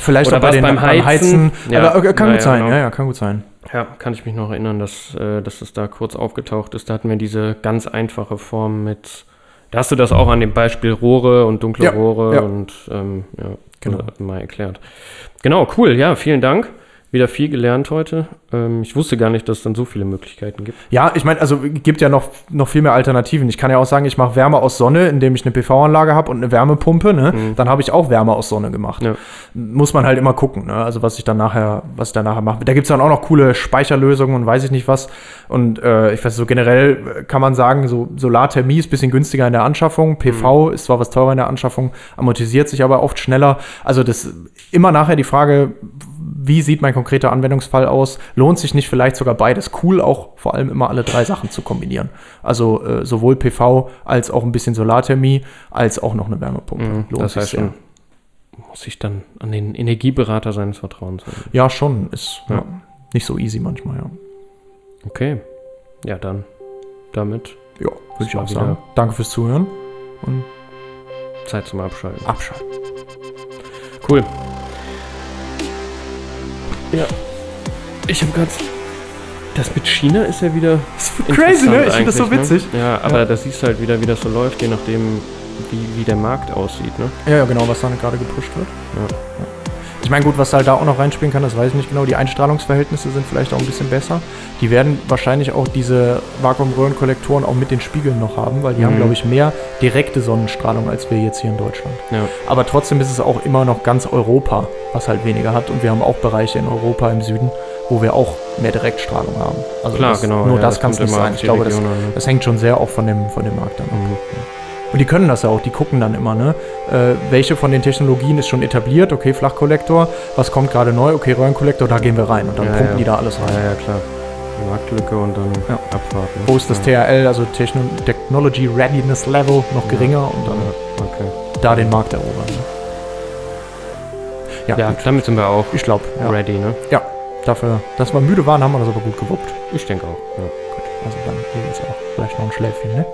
[SPEAKER 1] Vielleicht
[SPEAKER 2] Oder
[SPEAKER 1] auch bei den
[SPEAKER 2] beim
[SPEAKER 1] beim
[SPEAKER 2] Heizen? Ja,
[SPEAKER 1] aber kann
[SPEAKER 2] ja,
[SPEAKER 1] gut sein,
[SPEAKER 2] genau.
[SPEAKER 1] ja, ja, kann gut sein.
[SPEAKER 2] Ja, kann ich mich noch erinnern, dass, äh, dass das da kurz aufgetaucht ist. Da hatten wir diese ganz einfache Form mit. Da hast du das auch an dem Beispiel Rohre und dunkle
[SPEAKER 1] Ja,
[SPEAKER 2] Rohre
[SPEAKER 1] ja.
[SPEAKER 2] und ähm, ja,
[SPEAKER 1] Genau.
[SPEAKER 2] mal erklärt. Genau, cool, ja, vielen Dank. Wieder viel gelernt heute. Ähm, ich wusste gar nicht, dass es dann so viele Möglichkeiten gibt.
[SPEAKER 1] Ja, ich meine, also gibt ja noch, noch viel mehr Alternativen. Ich kann ja auch sagen, ich mache Wärme aus Sonne, indem ich eine PV-Anlage habe und eine Wärmepumpe. Ne? Dann habe ich auch Wärme aus Sonne gemacht.
[SPEAKER 2] Ja.
[SPEAKER 1] Muss man halt immer gucken, ne? also was ich dann nachher, was ich dann nachher mache. Da gibt es dann auch noch coole Speicherlösungen und weiß ich nicht was. Und äh, ich weiß, so generell kann man sagen, so Solarthermie ist ein bisschen günstiger in der Anschaffung. PV ist zwar was teurer in der Anschaffung, amortisiert sich aber oft schneller. Also das immer nachher die Frage, wie sieht mein konkreter Anwendungsfall aus? Lohnt sich nicht vielleicht sogar beides? Cool, auch vor allem immer alle drei Sachen zu kombinieren. Also äh, sowohl PV als auch ein bisschen Solarthermie, als auch noch eine Wärmepumpe.
[SPEAKER 2] Mhm, das heißt
[SPEAKER 1] sehr.
[SPEAKER 2] schon, muss ich dann an den Energieberater seines Vertrauens wenden.
[SPEAKER 1] Ja, schon. Ist ja.
[SPEAKER 2] Ja.
[SPEAKER 1] nicht so easy manchmal, ja.
[SPEAKER 2] Okay, ja dann damit
[SPEAKER 1] Ja, würde ich auch sagen. Danke fürs Zuhören und
[SPEAKER 2] Zeit zum Abschalten.
[SPEAKER 1] abschalten.
[SPEAKER 2] Cool. Ja. Ich habe ganz. Das mit China ist ja wieder.
[SPEAKER 1] Crazy, ne? Ich finde das so
[SPEAKER 2] eigentlich,
[SPEAKER 1] witzig.
[SPEAKER 2] Ne? Ja, aber
[SPEAKER 1] Ja.
[SPEAKER 2] da siehst du halt wieder, wie das so läuft, je nachdem, wie, wie der Markt aussieht. Ne?
[SPEAKER 1] Ja, ja, genau, was dann gerade gepusht wird.
[SPEAKER 2] Ja.
[SPEAKER 1] Ich meine, gut, was halt da auch noch reinspielen kann, das weiß ich nicht genau. Die Einstrahlungsverhältnisse sind vielleicht auch ein bisschen besser. Die werden wahrscheinlich auch diese Vakuumröhrenkollektoren auch mit den Spiegeln noch haben, weil die haben,
[SPEAKER 2] Mhm.
[SPEAKER 1] glaube ich, mehr direkte Sonnenstrahlung als wir jetzt hier in Deutschland.
[SPEAKER 2] Ja.
[SPEAKER 1] Aber trotzdem ist es auch immer noch ganz Europa, was halt weniger hat. Und wir haben auch Bereiche in Europa im Süden, wo wir auch mehr Direktstrahlung haben. Also
[SPEAKER 2] Klar,
[SPEAKER 1] das,
[SPEAKER 2] genau.
[SPEAKER 1] Nur
[SPEAKER 2] ja,
[SPEAKER 1] das kann es nicht sein. Ich glaube, das,
[SPEAKER 2] an, ne?
[SPEAKER 1] das hängt schon sehr auch von dem, von dem Markt ab.
[SPEAKER 2] Mhm.
[SPEAKER 1] Und die können das ja auch, die gucken dann immer, ne? Äh, welche von den Technologien ist schon etabliert? Okay, Flachkollektor, was kommt gerade neu? Okay, Röhrenkollektor, da gehen wir rein und dann
[SPEAKER 2] Ja,
[SPEAKER 1] pumpen
[SPEAKER 2] ja.
[SPEAKER 1] die da alles rein.
[SPEAKER 2] Ja, ja, klar. Marktlücke und dann
[SPEAKER 1] Ja.
[SPEAKER 2] abwarten.
[SPEAKER 1] Wo ist das. TRL, also Techno Technology Readiness Level, noch geringer und dann
[SPEAKER 2] Okay.
[SPEAKER 1] da den Markt erobern. Ne? Ja, gut.
[SPEAKER 2] damit sind wir auch
[SPEAKER 1] ich glaube, ja.
[SPEAKER 2] ready, ne?
[SPEAKER 1] ja. Dafür, dass wir müde waren, haben wir das aber gut gewuppt.
[SPEAKER 2] Ich denke auch. Ja.
[SPEAKER 1] Also dann hier jetzt auch vielleicht noch ein Schläfchen, ne?